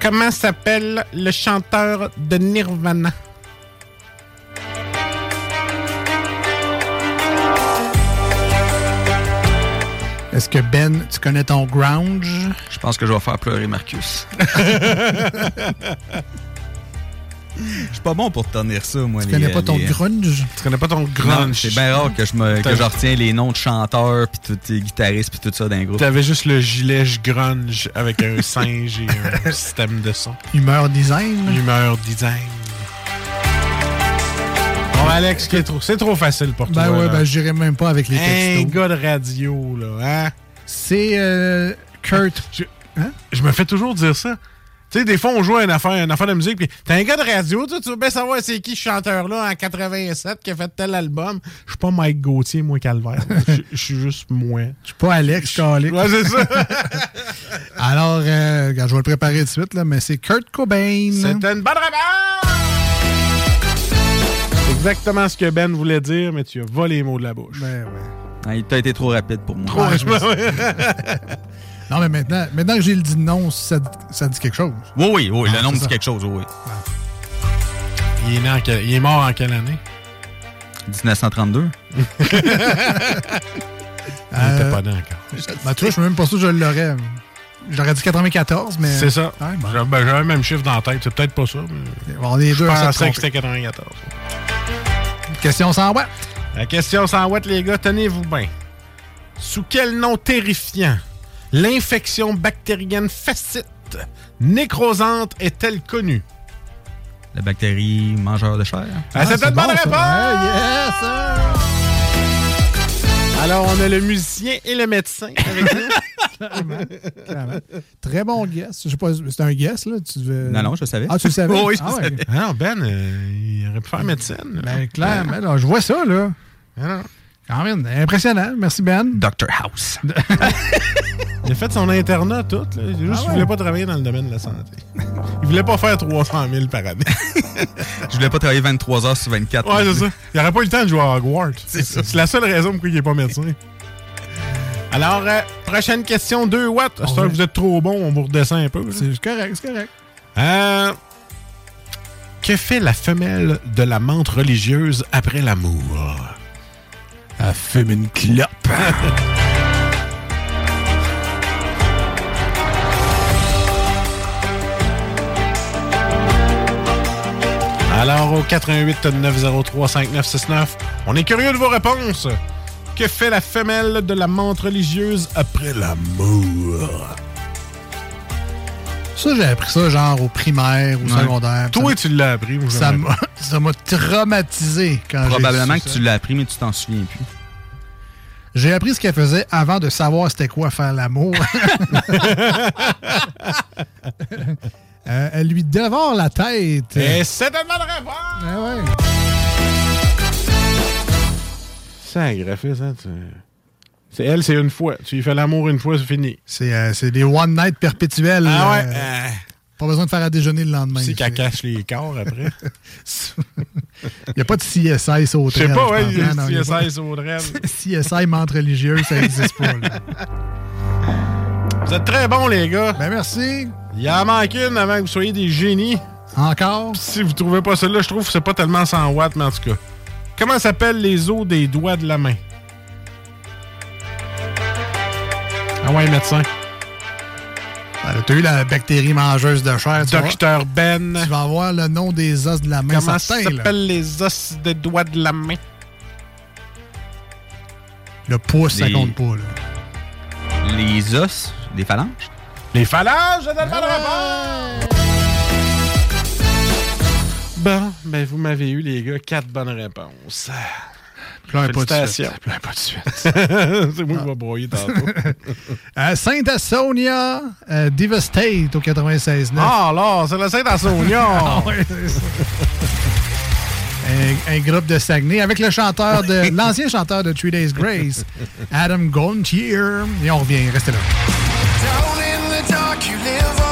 Comment s'appelle le chanteur de Nirvana? Est-ce que Ben, tu connais ton grunge? Je pense que je vais faire pleurer Marcus. Je suis pas bon pour tenir ça, moi. Tu connais pas ton grunge? Tu connais pas ton grunge? c'est bien rare que je, me, que je retiens les noms de chanteurs, puis tous les guitaristes, puis tout ça d'un groupe. T'avais juste le gilet grunge avec un singe et un système de son. Humeur design? Humeur design. Bon, Alex, c'est trop, facile pour Ben toi. ouais, là. ben j'irai même pas avec les Un textos. gars de radio, là, hein? C'est euh, Kurt. Je, je me fais toujours dire ça. Tu sais, des fois, on joue à une affaire, une affaire de musique, puis t'es un gars de radio, tu veux bien savoir c'est qui ce chanteur-là en 87 qui a fait tel album. Je suis pas Mike Gauthier, moi, Calvaire. Je je suis juste moi. Je suis pas Alex Calic. Ouais, c'est ça. Alors, euh, je vais le préparer tout de suite, là, mais c'est Kurt Cobain. C'est une bonne réponse! C'est exactement ce que Ben voulait dire, mais tu as volé les mots de la bouche. Ben ouais. Ah, il t'a été trop rapide pour moi. Trop rapide. Non, mais maintenant, maintenant que j'ai le dit non, ça, ça dit quelque chose. Oui, oui, oui, Ah, le nom c'est dit ça. quelque chose, oui. Il est, né en quel- il est mort en quelle année? 1932. Il était Euh, pas né encore. Ben, tu vois, je suis même pas sûr que je l'aurais. J'aurais dit 94, mais. C'est ça. Ouais, bon. J'avais ben, j'avais le même chiffre dans la tête. C'est peut-être pas ça. mais On est je deux à s'être pensais que c'était 94. Question sans watts. La question sans watts, les gars, tenez-vous bien. Sous quel nom terrifiant l'infection bactérienne facite nécrosante est-elle connue? La bactérie mangeur de chair. Ah, c'est une bonne bon, ça. réponse! Ah, yes, sir. Alors, on a le musicien et le médecin avec nous. Clairement, clairement. Très bon guess. Je sais pas, c'est un guess, là. Tu devais- Non, non, je le savais. Ah, tu le savais? Oh, oui, je Ah, ouais. savais. Ah non, Ben, euh, il aurait pu faire médecine. Ben, clairement, là, je vois ça, là. Ah non. Quand même, impressionnant. Merci, Ben. Dr House. Il a fait son internat tout. Là. Juste Ah ouais? voulait pas travailler dans le domaine de la santé. Il voulait pas faire 300 000 par année. Je voulais pas travailler 23 heures sur 24. Ouais, c'est ça. Il aurait pas eu le temps de jouer à Hogwarts. C'est la seule raison pourquoi il est pas médecin. Alors, euh, prochaine question, 2 watts. Temps, ouais. vous êtes trop bon, on vous redescend un peu. C'est correct, c'est correct. Euh, que fait la femelle de la menthe religieuse après l'amour? Elle fume une clope. Alors, au 88 903 5969, on est curieux de vos réponses. Que fait la femelle de la menthe religieuse après l'amour? Ça, j'ai appris ça genre au primaire, au Ouais. secondaire. Toi, Ça- tu l'as appris. je Ça m'a ça m'a traumatisé quand j'ai Probablement que ça. tu l'as appris, mais tu t'en souviens plus. J'ai appris ce qu'elle faisait avant de savoir c'était quoi faire l'amour. Euh, elle lui dévore la tête. Et c'est tellement de réponse! Ah ouais. C'est un graphiste, hein? tu- C'est elle, c'est une fois. Tu lui fais l'amour une fois, c'est fini. C'est euh, des one night perpétuels. Ah ouais? euh, euh, Pas besoin de faire à déjeuner le lendemain. c'est qu'elle cache les corps après. Il n'y a pas de CSI sauterelle. Je sais pas, y y pas- CSI sauterelle. CSI menthe religieuse, ça n'existe pas. là. Vous êtes très bons, les gars. Ben merci. Il en manque une avant que vous soyez des génies. Encore? Si vous trouvez pas celle-là, je trouve que c'est pas tellement 100 watts, mais en tout cas. Comment s'appellent les os des doigts de la main? Ah ouais, médecin. tu as eu la bactérie mangeuse de chair. tu Docteur Ben. Tu vas avoir le nom des os de la main. Comment là. s'appellent les os des doigts de la main? Le pouce, ça Les- compte pas. Là. Les os, des phalanges? Les phalanges, je donne pas de réponse! Bon, ben vous m'avez eu, les gars, quatre bonnes réponses. Pleure pas de suite. Pleure pas de suite. c'est moi qui vais broyer tantôt. Euh, Saint-Assonia, euh, Devastate au 96.9. Ah, là, c'est le Saint-Assonia! Ah ouais, c'est ça. un, un groupe de Saguenay avec le chanteur de l'ancien chanteur de Three Days Grace, Adam Gontier. Et on revient, restez là. Down in the dark, you live on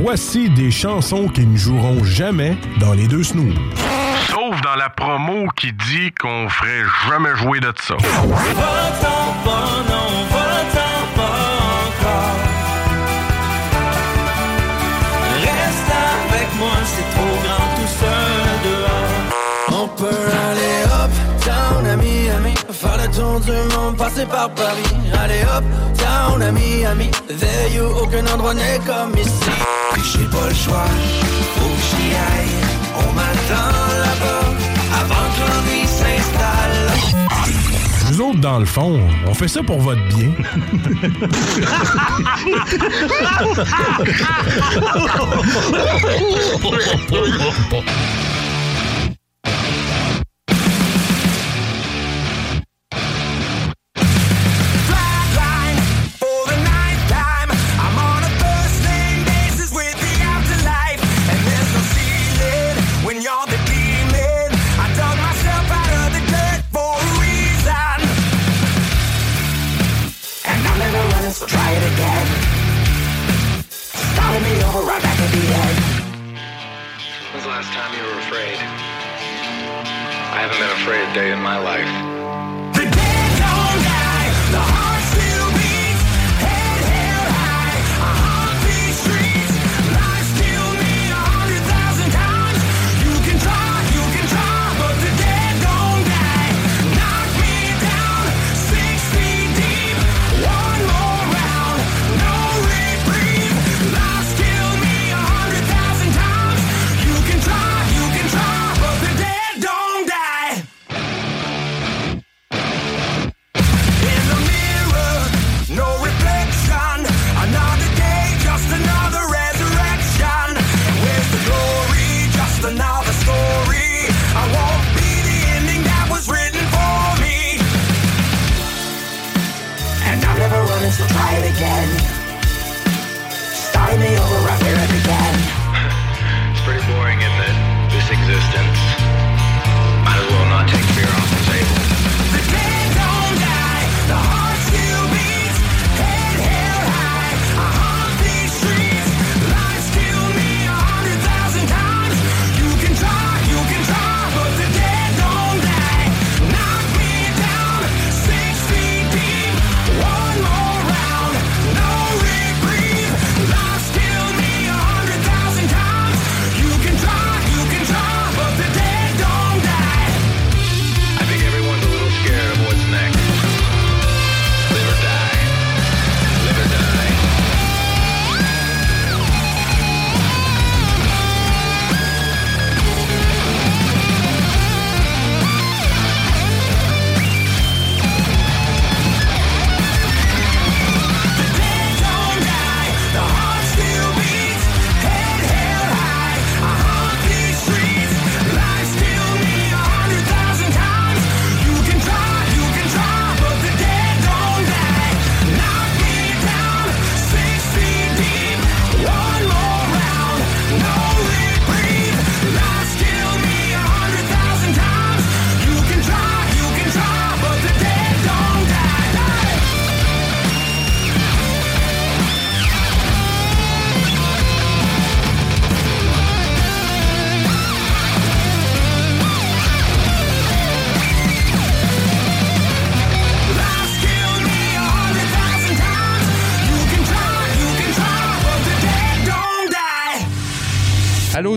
Voici des chansons qui ne joueront jamais dans les deux snooze. Sauf dans la promo qui dit qu'on ferait jamais jouer de ça. Va-t'en pas, non, va-t'en pas encore. Reste avec moi, c'est trop grand tout seul faire le tour du monde, passer par Paris. Aller up, down à Miami, there you, aucun endroit n'est comme ici. J'ai pas le choix, faut que j'y aille. On m'attend là-bas, avant que l'ennui s'installe. Nous autres, dans le fond, on fait ça pour votre bien.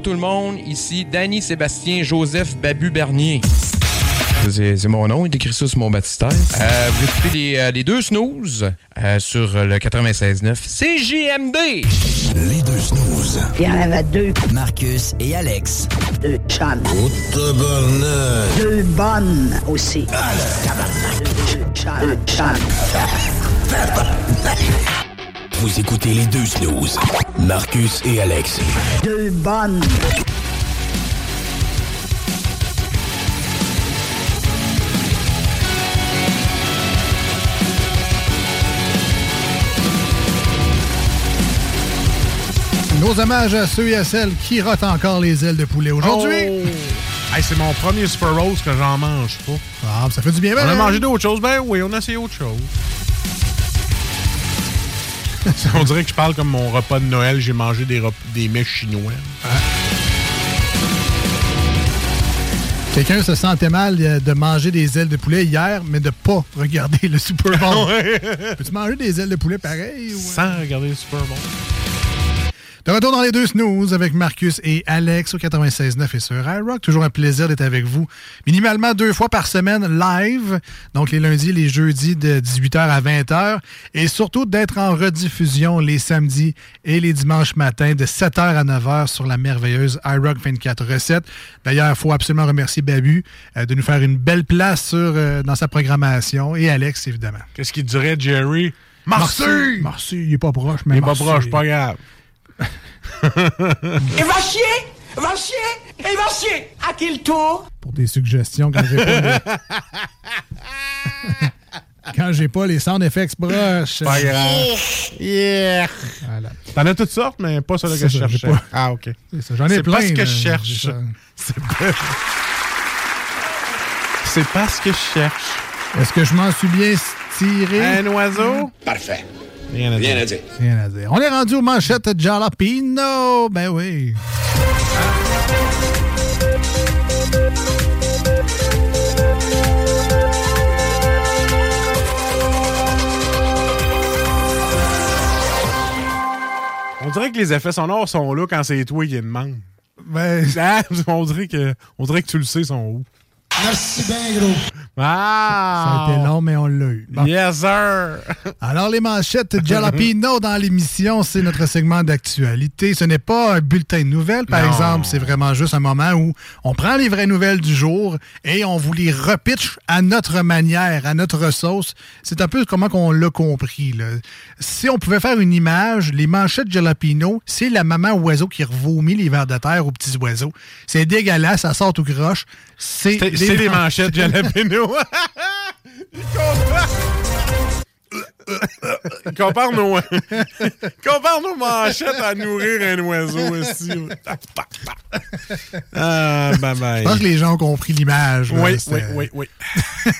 Allô tout le monde, ici Danny Sébastien Joseph Babu Bernier. C'est mon nom, il écrit ça sur mon baptistère. Euh, vous écoutez les, euh, les deux snooze euh, sur le 96.9 CJMD. Les deux snooze. Il y en avait deux. Marcus et Alex. Deux chums. Deux bonnes aussi. Deux chums. Deux chums. Vous écoutez les deux snooze. Marcus et Alex. Deux bonnes. Nos hommages à ceux et à celles qui rotent encore les ailes de poulet aujourd'hui. Oh! Hey, c'est mon premier Super Rose que j'en mange pas. Ah, ça fait du bien, On a ben, mangé d'autres choses. Ben oui, on a essayé autre chose. on dirait que je parle comme mon repas de Noël. J'ai mangé des, des mets chinois. Quelqu'un se sentait mal euh, de manger des ailes de poulet hier, mais de pas regarder le Super Bowl. Peux-tu manger des ailes de poulet pareil? Ou... Sans regarder le Super Bowl. De retour dans les deux snooze avec Marcus et Alex au 96.9 et sur iRock. Toujours un plaisir d'être avec vous. Minimalement deux fois par semaine live. Donc les lundis et les jeudis de 18h à 20h. Et surtout d'être en rediffusion les samedis et les dimanches matins de 7h à 9h sur la merveilleuse iRock 24 recettes. D'ailleurs, il faut absolument remercier Babu euh, de nous faire une belle place sur, euh, dans sa programmation. Et Alex, évidemment. Qu'est-ce qu'il dirait, Jerry? Merci! Merci, il est pas proche, mais Il est pas proche, pas grave. Et va chier Va chier Et va chier À quel tour? Pour des suggestions quand j'ai pas les... quand j'ai pas les sound effects proches. Pas grave. Yeah. Voilà. T'en as toutes sortes, mais pas celle que C'est je ça, j'ai cherchais. pas- Ah, OK. C'est j'en ai C'est plein, pas ce que je cherche. c'est. C'est pas... C'est pas ce que je cherche. Est-ce que je m'en suis bien tiré? Un oiseau? Parfait. Rien à dire. Rien à dire. Rien à dire. On est rendu aux manchettes Jalapino. Ben oui. On dirait que les effets sonores sont là quand c'est toi qui demande. Ben, Ah, on, dirait que, on dirait que tu le sais, sont où. Merci bien, gros. Ah! Ça a été long, mais on l'a eu. Bon. Yes, sir! Alors, les manchettes Jalapino dans l'émission, c'est notre segment d'actualité. Ce n'est pas un bulletin de nouvelles, par Non. exemple. C'est vraiment juste un moment où on prend les vraies nouvelles du jour et on vous les repitche à notre manière, à notre sauce. C'est un peu comment qu'on l'a compris. là. Si on pouvait faire une image, les manchettes Jalapino, c'est la maman oiseau qui revomit les vers de terre aux petits oiseaux. C'est dégueulasse, ça sort tout croche. C'est C'est c'est des manchettes jalapeno. Il compare nos... compare nos manchettes à nourrir un oiseau aussi. ah, bye bye. Je pense que les gens ont compris l'image. Oui, oui, oui, oui.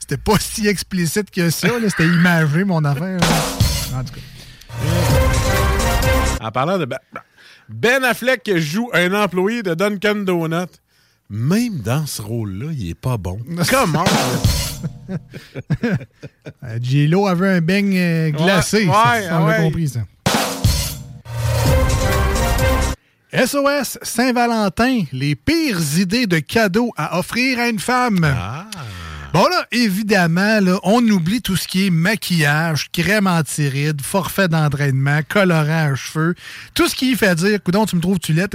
C'était pas si explicite que ça. C'était imagé, mon affaire. là. En tout cas. En parlant de Ben, ben Affleck joue un employé de Dunkin' Donut, même dans ce rôle-là, il est pas bon. Comment? Euh, J-Lo avait un beigne euh, glacé. Ouais, ça, ouais, ça, on l'a ouais. compris, ça. SOS Saint-Valentin, les pires idées de cadeaux à offrir à une femme. Ah. Bon là, évidemment, là, on oublie tout ce qui est maquillage, crème antiride, forfait d'entraînement, colorant à cheveux, tout ce qui fait dire, coudon, tu me trouves tu l'es,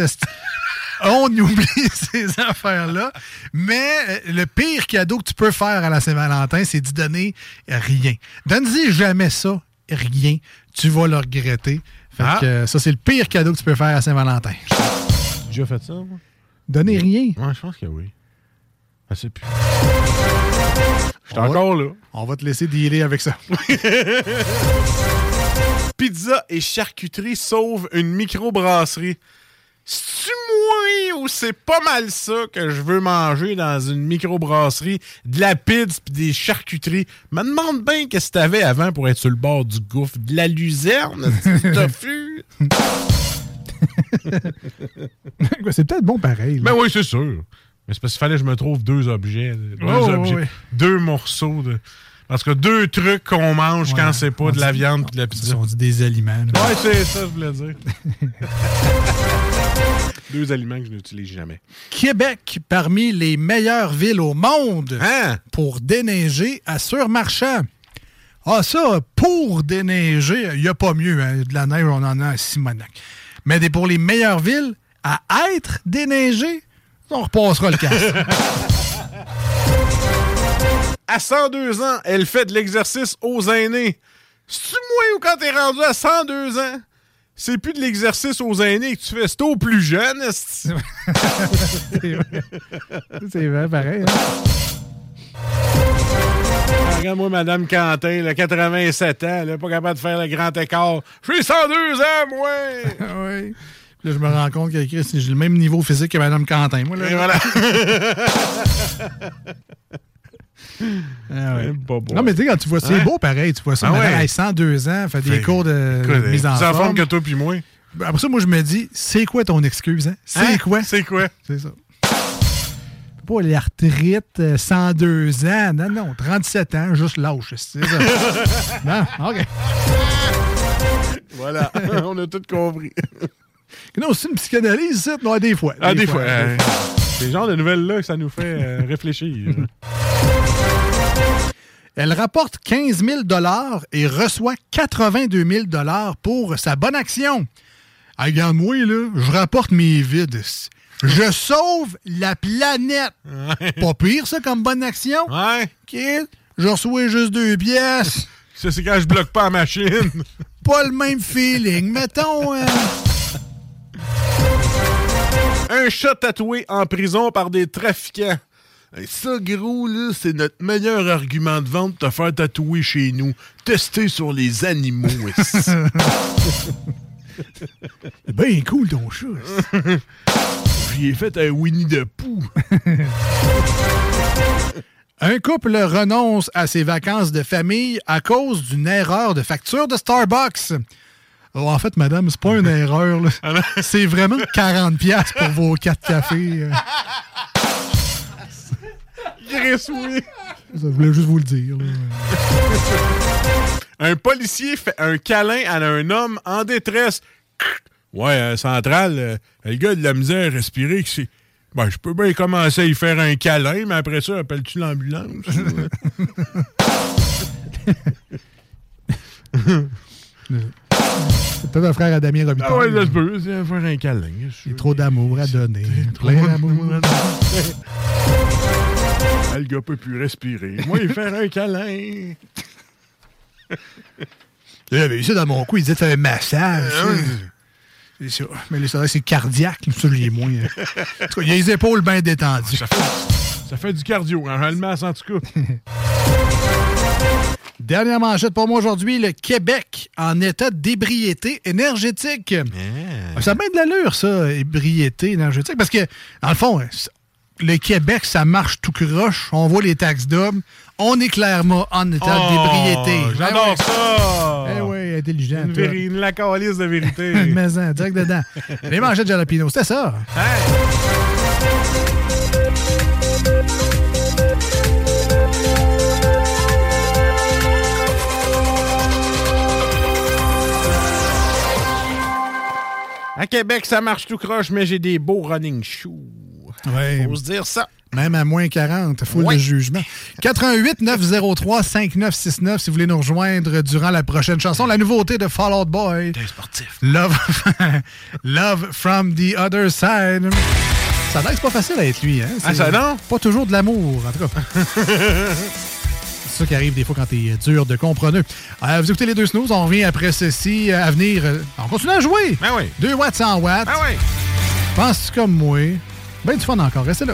on oublie ces affaires-là. Mais euh, le pire cadeau que tu peux faire à la Saint-Valentin, c'est d'y donner rien. Donne-y jamais ça, rien. Tu vas le regretter. Fait Ah. que, ça, c'est le pire cadeau que tu peux faire à Saint-Valentin. J'ai déjà fait ça, moi? Donner rien? Ouais, je pense que oui. Sais plus. Je suis va- encore là. On va te laisser dealer avec ça. Pizza et charcuterie sauvent une microbrasserie. C'est-tu moi ou c'est pas mal ça que je veux manger dans une microbrasserie? De la pizza pis des charcuteries? Me demande bien qu'est-ce que t'avais avant pour être sur le bord du gouffre. De la luzerne? du tofu? c'est peut-être bon pareil. là. Ben oui, c'est sûr. Mais c'est parce qu'il fallait que je me trouve deux objets. Deux, Oh, objets, oui. deux morceaux de. Parce que deux trucs qu'on mange Ouais, quand c'est pas de la viande et de la pizza. On dit des aliments. là. Ouais, c'est ça, je voulais dire. Deux aliments que je n'utilise jamais. Québec, parmi les meilleures villes au monde Hein? pour déneiger à Surmarchand. Ah, ça, pour déneiger, il n'y a pas mieux. hein. De la neige, on en a à Simonac. Mais des- pour les meilleures villes, à être déneigées, on repassera le casque. À 102 ans, elle fait de l'exercice aux aînés. C'est-tu moi ou quand t'es rendu à 102 ans, c'est plus de l'exercice aux aînés que tu fais, c'est aux plus jeunes, esti. C'est vrai, pareil. hein. Regarde-moi, Madame Quentin, là, 87 ans, là, pas capable de faire le grand écart. Je suis 102 ans, moi! oui. Là, je me rends compte que j'ai le même niveau physique que Mme Quentin. Moi, là, Et voilà. Ah ouais. Pas beau. Non, mais tu sais, quand tu vois, c'est Ouais. beau pareil. Tu vois ça, Ah madame, ouais. elle, 102 ans, fait des Fait- cours de Écoute, mise en plus en forme forme. que toi puis moi. Ben, Après ça, moi, je me dis, c'est quoi ton excuse? Hein? C'est Hein? quoi? C'est quoi? C'est ça. Pas l'arthrite, euh, 102 ans. Non, non, 37 ans, juste lâche. C'est ça. non, OK. Voilà, on a tout compris. Non, c'est une psychanalyse, ça. Non, des fois. Ah, des fois. euh, C'est le genre de nouvelles-là que ça nous fait euh, réfléchir. Elle rapporte 15 000 et reçoit 82 000 pour sa bonne action. Ah, Regarde-moi, là, je rapporte mes vides. Je sauve la planète. Pas pire, ça, comme bonne action? Ouais. OK. Je reçois juste deux pièces. Ça, c'est quand je bloque pas la machine. Pas le même feeling. Mettons... euh, Un chat tatoué en prison par des trafiquants. Hey, ça, gros, là, c'est notre meilleur argument de vente de te faire tatouer chez nous. Tester sur les animaux. bien cool, ton chat. J'y ai fait un Winnie the Pooh. Un couple renonce à ses vacances de famille à cause d'une erreur de facture de Starbucks. Oh, en fait, madame, c'est pas une erreur. là. C'est vraiment 40$ piastres pour vos quatre cafés. Euh. Chris, oui. Ça, Je voulais juste vous le dire. là. Un policier fait un câlin à un homme en détresse. Ouais, euh, central, euh, le gars de la misère à respirer. que c'est- Ben, je peux bien commencer à y faire un câlin, mais après ça, appelles-tu l'ambulance? C'est peut-être un frère à Damien Robitaille. ah ouais, se peut, c'est faire un câlin. Il y a trop d'amour à donner. Plein d'amour. Ah, le gars peut plus respirer. Moi, il fait un câlin. Il avait eu ça dans mon cou, il disait c'était un massage. Ah. C'est ça. Mais ça, c'est cardiaque. Je l'ai moins. euh. En tout cas, il a les épaules bien détendues. Ça fait, ça fait du cardio, hein, je le masse en tout cas. Dernière manchette pour moi aujourd'hui, le Québec en état d'ébriété énergétique. Ça a bien de l'allure, ça, ébriété énergétique. Parce que, dans le fond, le Québec, ça marche tout croche. On voit les taxes d'hommes. On est clairement en état Oh, d'ébriété. J'adore Eh ouais. ça! Eh oui, intelligent. Une, véri- une lacalisse de vérité. Une maison, direct dedans. Les manchettes de jalapino, c'était ça. À Québec, ça marche tout croche, mais j'ai des beaux running shoes. Ouais. Faut se dire ça. Même à moins 40, full Ouais. de jugement. 88 903 5969 si vous voulez nous rejoindre durant la prochaine chanson. La nouveauté de Fall Out Boy. sportif. Love, Love from the other side. Ça a l'air que c'est pas facile à être lui, hein? Ah, ça, non? Pas toujours de l'amour, en tout cas. C'est ça qui arrive des fois quand t'es dur de comprendre. Euh, vous écoutez les deux snooze, on revient après ceci euh, à venir. euh, on continue à jouer. Ben oui. 2 watts, 100 watts. Ben oui. Penses-tu comme moi? Ben du fun encore, restez là.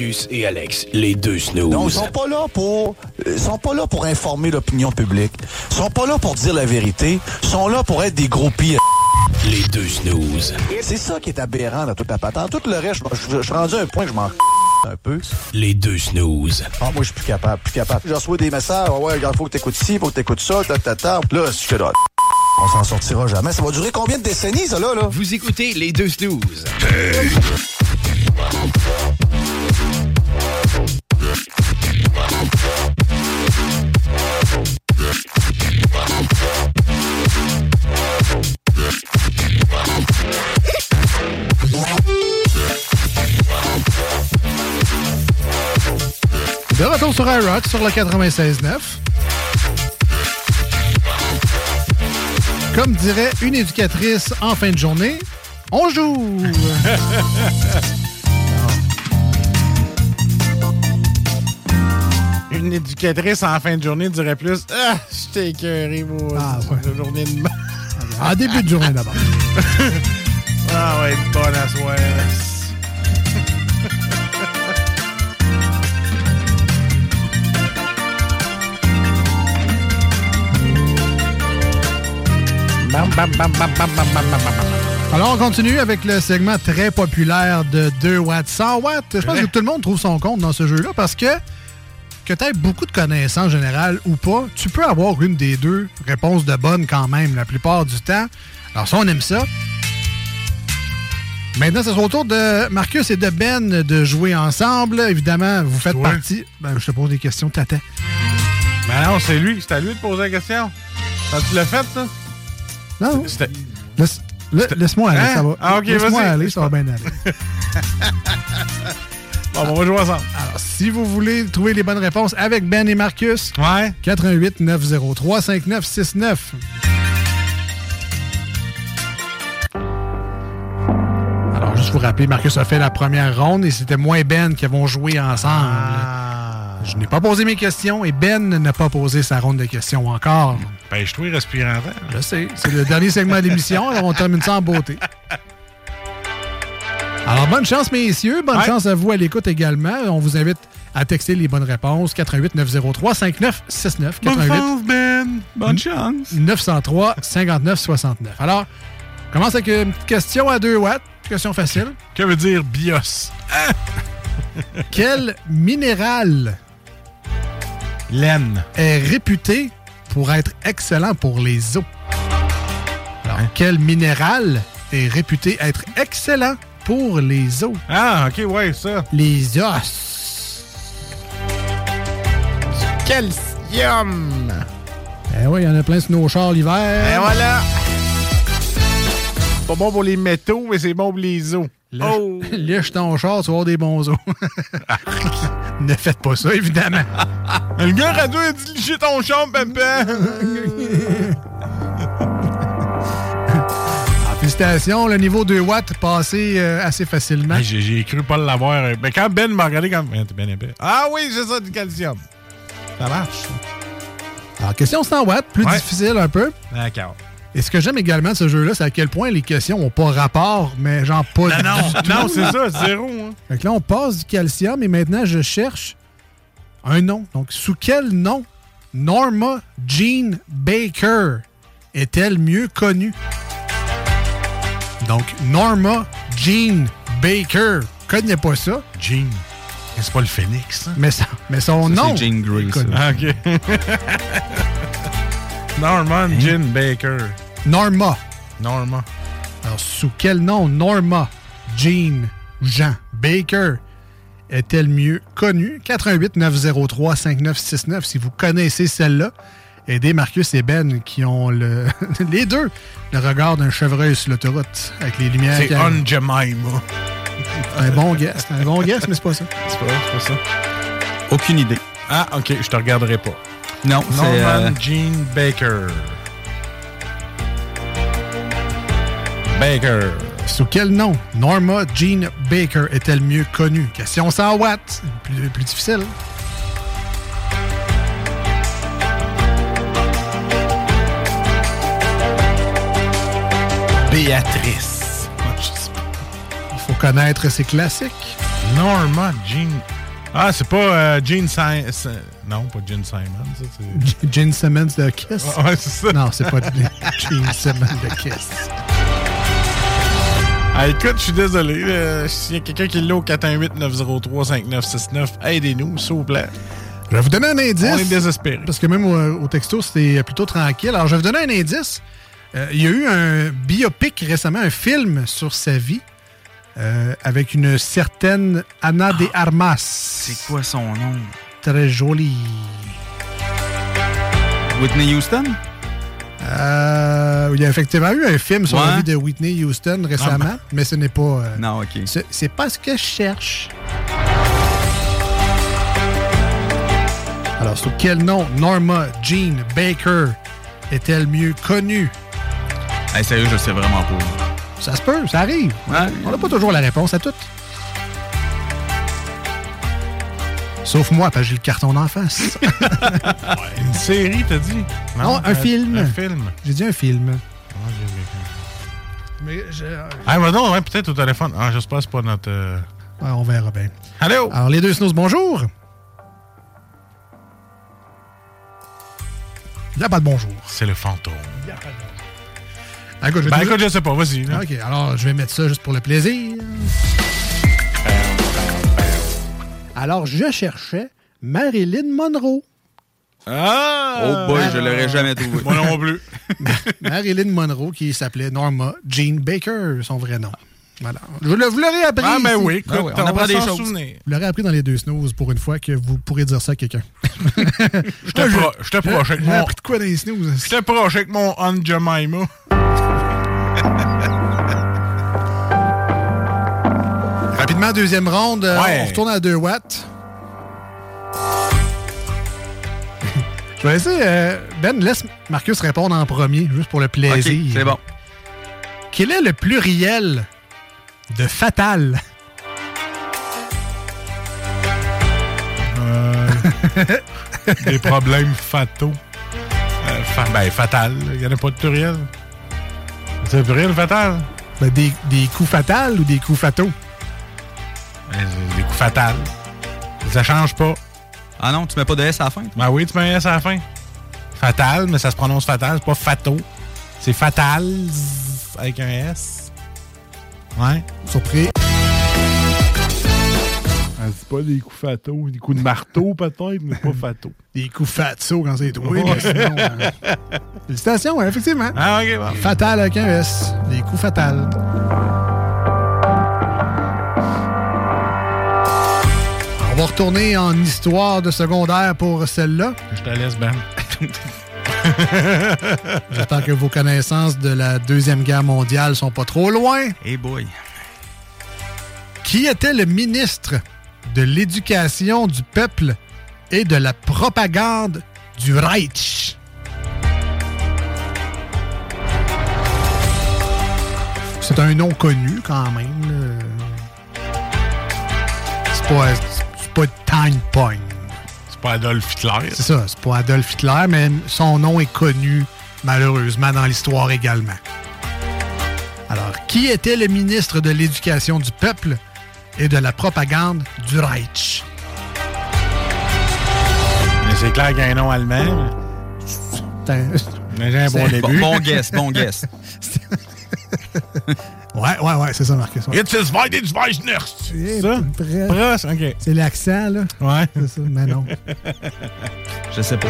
Marcus et Alex, les deux snooze. Non, ils sont pas là pour ils sont pas là pour informer l'opinion publique. Ils sont pas là pour dire la vérité. Ils sont là pour être des gros pires. Les deux snooze. C'est ça qui est aberrant dans toute la patente. Tout le reste, je, suis rendu à un point que je m'en un peu. Les deux snooze. Ah, moi, je suis plus capable, plus capable. Je reçois des messages. Ouais, regarde, faut que t'écoutes ci, faut que t'écoutes ça, ta, ta, ta. Là, je suis là. On s'en sortira jamais. Ça va durer combien de décennies, ça, là, là? Vous écoutez les deux snooze. De retour sur iRock sur le 96.9. Comme dirait une éducatrice en fin de journée, on joue! Une éducatrice en fin de journée dirait plus Ah, je t'ai écœuré, moi. Ah, La journée de En début de journée d'abord. Ah, ouais, bonne à Bam, bam, bam, bam, bam, bam, bam, bam, bam. Alors, on continue avec le segment très populaire de 2 watts, 100 watts. Je pense que tout le monde trouve son compte dans ce jeu-là parce que, que tu aies beaucoup de connaissances générales ou pas, tu peux avoir une des deux réponses de bonne quand même la plupart du temps. Alors, ça, on aime ça. Maintenant, c'est au tour de Marcus et de Ben de jouer ensemble. Évidemment, vous faites partie. Ben, je te pose des questions, t'attends. Ben non, c'est lui. C'est à lui de poser la question. Tu l'as fait, ça? Non. C'était. Laisse- la- Laisse-moi aller, Hein? ça va. Ah, Laisse-moi aller, ça va bien aller. Bon, on va jouer ensemble. Alors, si vous voulez trouver les bonnes réponses avec Ben et Marcus, ouais. 88 903 5969. Alors, juste vous rappeler, Marcus a fait la première ronde et c'était moi et Ben qui avons joué ensemble. Je n'ai pas posé mes questions et Ben n'a pas posé sa ronde de questions encore. Ben, je trouve respirant. Je sais, c'est le dernier segment de l'émission, alors on termine ça en beauté. Alors, bonne chance, messieurs. Bonne Ouais. chance à vous à l'écoute également. On vous invite à texter les bonnes réponses. 88 903 5969. 88 Ben. Bonne chance. 903 59 69. Alors, on commence avec une petite question à 2 watts. Question facile. Que veut dire BIOS? Quel minéral Laine. est réputé pour être excellent pour les os? Alors, quel minéral est réputé être excellent pour les os? Ah, ok, ouais, ça. Les os. Calcium. Eh oui, il y en a plein sur nos chars l'hiver. Et voilà. Pas bon pour les métaux, mais c'est bon pour les os. Lèche, Oh! lèche ton char, tu vas avoir des bons os. ne faites pas ça, évidemment. Le gars radio a dit licher ton champ, papa. Ah, félicitations, le niveau 2 watts passé euh, assez facilement. Hey, J'ai cru pas l'avoir. Mais quand Ben m'a regardé comme. Eh, T'es bien épais. Ah oui, c'est ça, du calcium. Ça marche. Alors, question 100 watts, plus Ouais. difficile un peu. D'accord. Et ce que j'aime également de ce jeu-là, c'est à quel point les questions n'ont pas rapport, mais genre pas Non, du non, tout. non, c'est ça, zéro. Hein. Fait que là, on passe du calcium et maintenant, je cherche un nom. Donc, sous quel nom Norma Jean Baker est-elle mieux connue? Donc, Norma Jean Baker. Connais pas ça? Jean. C'est pas le phénix, ça? Mais, ça- mais son Ça, nom. c'est Jean Grey. Ah, OK. Norman Jean Baker. Norma. Norma. Alors, sous quel nom Norma Jean Jean Baker est-elle mieux connue? 88 903 5969 si vous connaissez celle-là. Aidez Marcus et Ben qui ont le, les deux le regard d'un chevreuil sur l'autoroute avec les lumières. C'est On. Jemima. un bon guess. Un bon guess, mais c'est pas ça. C'est pas, c'est pas ça. Aucune idée. Ah, OK, je te regarderai pas. Non, c'est. Norman euh, Jean Baker. Baker. Sous quel nom Norma Jean Baker est-elle mieux connue? Question 100 watts. Plus, plus difficile. Béatrice. Il faut connaître ses classiques. Norma Jean. Ah, c'est pas euh, Gene Simons. Non, pas Gene Simons. ça, Gene Simmons de Kiss. Ah, ouais, c'est ça. Non, c'est pas Gene Simmons de Kiss. Ah, écoute, je suis désolé. euh, S'il y a quelqu'un qui l'a au 418-903-5969, aidez-nous, s'il vous plaît. Je vais vous donner un indice. On est désespérés. Parce que même au, au texto, c'était plutôt tranquille. Alors, je vais vous donner un indice. Euh, il y a eu un biopic récemment, un film sur sa vie, euh, avec une certaine Anna de Armas. C'est quoi son nom? Très jolie. Whitney Houston? Euh, il y a effectivement eu un film sur la vie de Whitney Houston récemment, Ah, ben. mais ce n'est pas. euh, Non, OK. c'est- C'est pas ce que je cherche. Alors, sous quel nom Norma Jean Baker est-elle mieux connue? Hey, sérieux, je sais vraiment pas. Ça se peut, ça arrive. On n'a pas toujours la réponse à tout. Sauf moi, parce que j'ai le carton d'en face. Une série, t'as dit? Non, un euh, film. Un film. J'ai dit un film. Ah. Mais je- Ah, bah non, ouais, peut-être au téléphone. Ah, j'espère que c'est pas notre. euh, Ouais, on verra bien. Allô? Alors, les deux snooze, bonjour. Il n'y a pas de bonjour. C'est le fantôme. Ah, écoute, je vais Ben te- écoute, je sais pas, vas-y. là. OK, alors je vais mettre ça juste pour le plaisir. Alors, je cherchais Marilyn Monroe. Ah! Oh boy, je l'aurais jamais trouvé. Moi non plus. Marilyn Monroe, qui s'appelait Norma Jean Baker, son vrai nom. Voilà. Je le- vous l'aurais appris. Ah, ben ici. oui, écoute, Ah ouais, on on, apprend des choses. souvenir. Vous l'aurez appris dans les deux snooze pour une fois que vous pourrez dire ça à quelqu'un. J'étais pro- j'étais proche avec J'ai mon. appris de quoi dans les snooze? J'étais proche avec mon Aunt Jemima. Rapidement, deuxième ronde. euh, Ouais. On retourne à 2 watts. Je vais essayer. euh, ben, laisse Marcus répondre en premier, juste pour le plaisir. C'est bon. Quel est le pluriel de fatal? Euh, des problèmes fataux. Euh, fa- ben, fatal. Il n'y en a pas de pluriel. C'est le pluriel fatal? Ben, des, des coups fatals ou des coups fataux? Des coups fatals. Ça change pas. Ah non, tu mets pas de S à la fin? Ben oui, tu mets un S à la fin. Fatal, mais ça se prononce fatal, c'est pas fato. C'est fatal avec un S. Ouais. Surpris. Ah, c'est pas des coups fataux, des coups de marteau peut-être, mais pas fato. Des coups fataux quand c'est toi. Ouais. mais sinon, euh, Félicitations, ouais, effectivement. Ah, ok, bon. Fatal avec un S. Des coups fatals. Va retourner en histoire de secondaire pour celle-là. Je te laisse, Ben. J'espère que vos connaissances de la Deuxième Guerre mondiale sont pas trop loin. Hey boy. Qui était le ministre de l'Éducation du peuple et de la propagande du Reich? C'est un nom connu quand même. C'est pas, c'est pas Time Point. C'est pas Adolf Hitler. C'est ça, c'est pas Adolf Hitler, mais son nom est connu malheureusement dans l'histoire également. Alors, qui était le ministre de l'Éducation du peuple et de la propagande du Reich? Mais c'est clair qu'il y a un nom allemand. J'ai un bon début. Bon, bon guess, bon guess. Ouais, ouais, ouais, c'est ça, Marcus. ouais. It's his Weihnachtsweisnacht. Eh, Ça? presque. Proche, ok. C'est l'accent, là. Ouais. C'est ça, mais non. Je sais pas.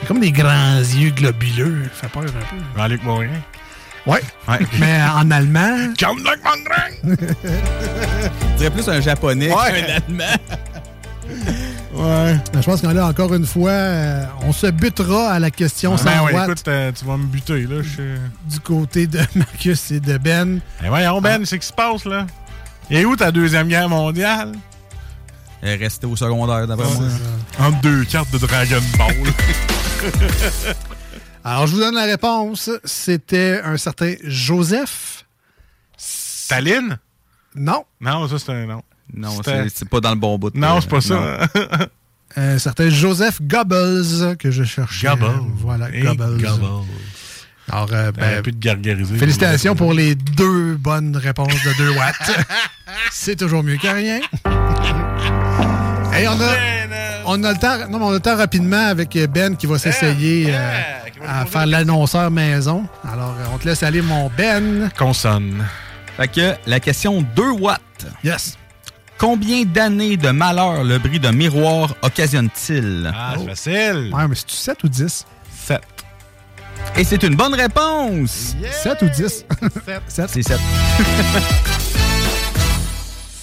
C'est comme des grands yeux globuleux. Ça fait peur un peu. Jean-Luc Morin. Ouais. Ouais. Mais en allemand. Jean-Luc Morin. Je dirais plus un japonais Ouais. qu'un allemand. Ouais. Je pense qu'on a encore une fois, euh, on se butera à la question Ben sans ouais, écoute, euh, tu vas me buter, là. Du côté de Marcus et de Ben. Ben voyons, Ben, c'est ce qui se passe, là? Et où ta Deuxième Guerre mondiale? Elle est restée au secondaire, d'après moi. Entre deux cartes de Dragon Ball. Alors, je vous donne la réponse. C'était un certain Joseph. Staline? Non. Non, ça, c'est un nom. Non, c'est pas dans le bon bout. Non, euh, c'est pas ça. Un certain Joseph Goebbels que je cherchais. Goebbels. Voilà, Hey, Goebbels. Goebbels. Alors, euh, ben, plus de gargariser. félicitations pour les deux bonnes réponses de 2 watts. C'est toujours mieux que rien. Hey, on a, on a le temps, non, mais on a le temps rapidement avec Ben qui va s'essayer euh, à faire l'annonceur maison. Alors, euh, on te laisse aller, mon Ben. Consonne. Fait que la question 2 watts. Yes. Combien d'années de malheur le bris d'un miroir occasionne-t-il? Ah, c'est oh. facile. Ouais, mais c'est-tu 7 ou 10? 7. Et c'est une bonne réponse! 7 ou 10? 7. C'est 7.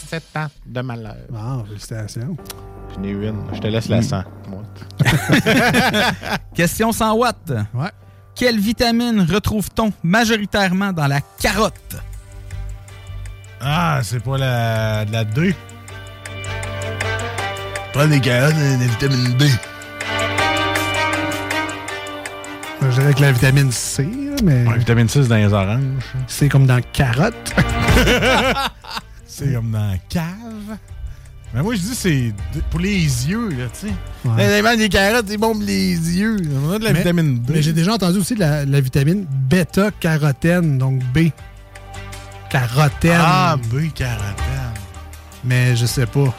7 ans de malheur. Wow, félicitations. J'en ai une. Je te laisse la mm. 100. Question 100 watts. Ouais. Quelle vitamine retrouve-t-on majoritairement dans la carotte? Ah, c'est pas la, la 2 des carottes et de la B. Je dirais que la vitamine C, mais. La vitamine C, c'est dans les oranges. C'est comme dans carotte. c'est comme dans cave. Mais moi, je dis, c'est pour les yeux, là, tu sais. Ouais. Carottes, c'est bon pour les yeux. On a de la mais, vitamine B. Mais j'ai déjà entendu aussi de la, la vitamine bêta-carotène, donc B. Carotène. Ah, B, carotène. Mais je sais pas.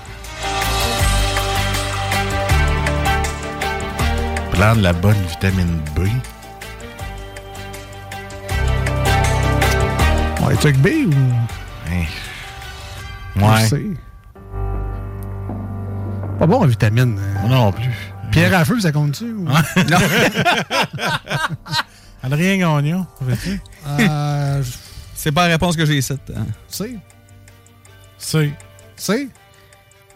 Prendre la bonne vitamine B. Ouais, tu avec B ou? Hein. Je Ouais. sais. Pas bon en vitamine. euh. Moi non plus. Pierre à feu, ça compte-tu? ou- Adrien Gagnon? Euh, C'est pas la réponse que j'ai ici. hein. C. C. C.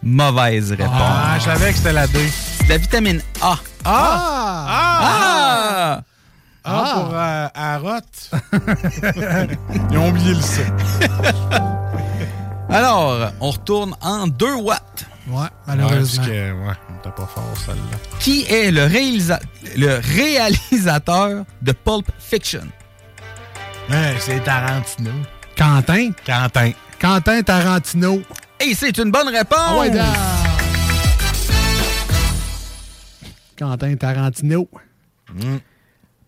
Mauvaise réponse. Ah, je savais que c'était la D. C'est la vitamine A. Ah! Ah! Ah, pour euh, Arotte. Ils ont oublié le C. Alors, on retourne en 2 watts. Ouais, Ouais, malheureusement. parce que, ouais, on était pas fort, celle-là. Qui est le, réalisa- le réalisateur de Pulp Fiction? Ouais, c'est Tarantino. Quentin? Quentin. Quentin Tarantino. Et c'est une bonne réponse! Ah ouais, Quentin Tarantino.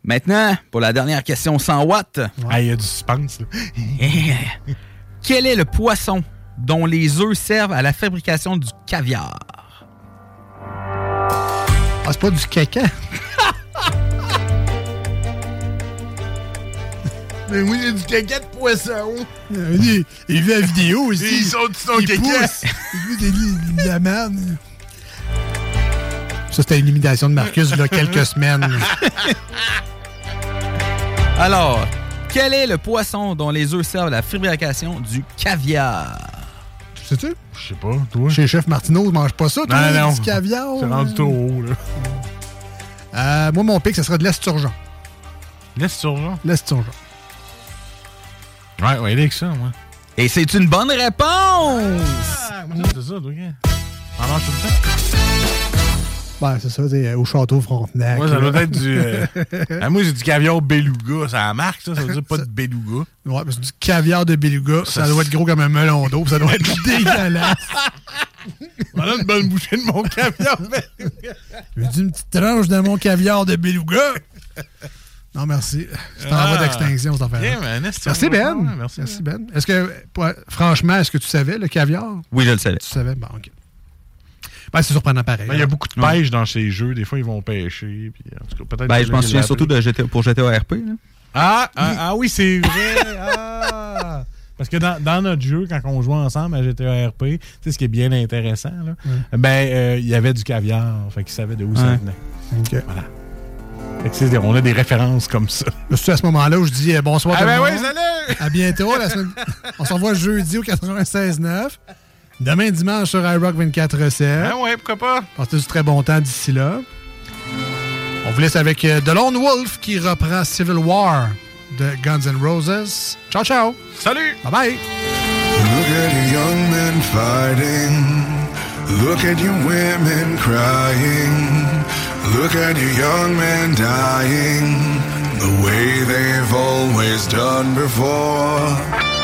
Maintenant, pour la dernière question 100 watts. Ah, il y a du suspense, là. Quel est le poisson dont les œufs servent à la fabrication du caviar? Ah, c'est pas du caca. Mais oui, il y a du caca de poisson. Il, il vu la vidéo aussi. Ils sont tous son Il caca. Il vu des- de la merde. Ça, c'était une imitation de Marcus il y a quelques semaines. Alors, quel est le poisson dont les œufs servent à la fabrication du caviar? Sais-tu? Je sais pas, toi. Chez Chef Martineau, je mange pas ça, toi, Non, non. du caviar. C'est rendu trop haut, là. Euh, moi, mon pic, ce serait de l'esturgeon. L'esturgeon? L'esturgeon. Ouais, ouais, il est avec ça, moi. Et c'est une bonne réponse! Ah, moi, c'est ça, toi, gars. On mange tout le temps. Ben, c'est ça, au château Frontenac. Moi, ça doit être du. euh, ah, moi, j'ai du caviar beluga. Ça marque, ça. Ça veut dire pas de beluga. Ouais, mais c'est du caviar de beluga. Ça, doit être gros comme un melon d'eau. puis Ça doit être dégueulasse. Voilà une bonne bouchée de mon caviar beluga. Veux-tu une petite tranche de mon caviar de beluga? Non, merci. C'est en Ah. voie d'extinction, cette affaire. Bien, mais un esturgeon, Merci, Ben. merci, Merci, Ben. Est-ce que, franchement, est-ce que tu savais le caviar? Oui, je le savais. Tu savais? Bon, OK. Ben, c'est surprenant pareil. Ben, Il y a hein. beaucoup de pêche dans ces jeux. Des fois, ils vont pêcher. Puis, en tout cas, peut-être Ben, je m'en souviens surtout de GTA, pour GTA RP. là. Ah, ah, ah oui, c'est vrai. Ah. Parce que dans, dans notre jeu, quand on jouait ensemble à GTA RP, tu sais, ce qui est bien intéressant, là, ben, euh, il y avait du caviar. Fait qu'ils savaient de où ça venait. OK. Voilà. Fait on a des références comme ça. C'est à ce moment-là où je dis euh, bonsoir Ah ben oui, salut! À bientôt. La semaine... On se revoit jeudi au 96.9. Demain dimanche sur iRock 24.7. Ah ouais, pourquoi pas? Passez du très bon temps d'ici là. On vous laisse avec euh, The Lone Wolf qui reprend Civil War de Guns N' Roses. Ciao, ciao. Salut. Bye bye. Look at you young men fighting. Look at you women crying. Look at you young men dying. The way they've always done before.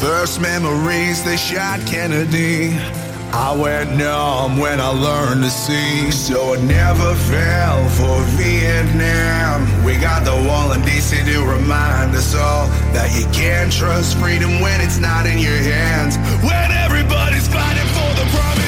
First memories, they shot Kennedy. I went numb when I learned to see, so I never fell for Vietnam. We got the wall in DC to remind us all that you can't trust freedom when it's not in your hands. When everybody's fighting for the promise.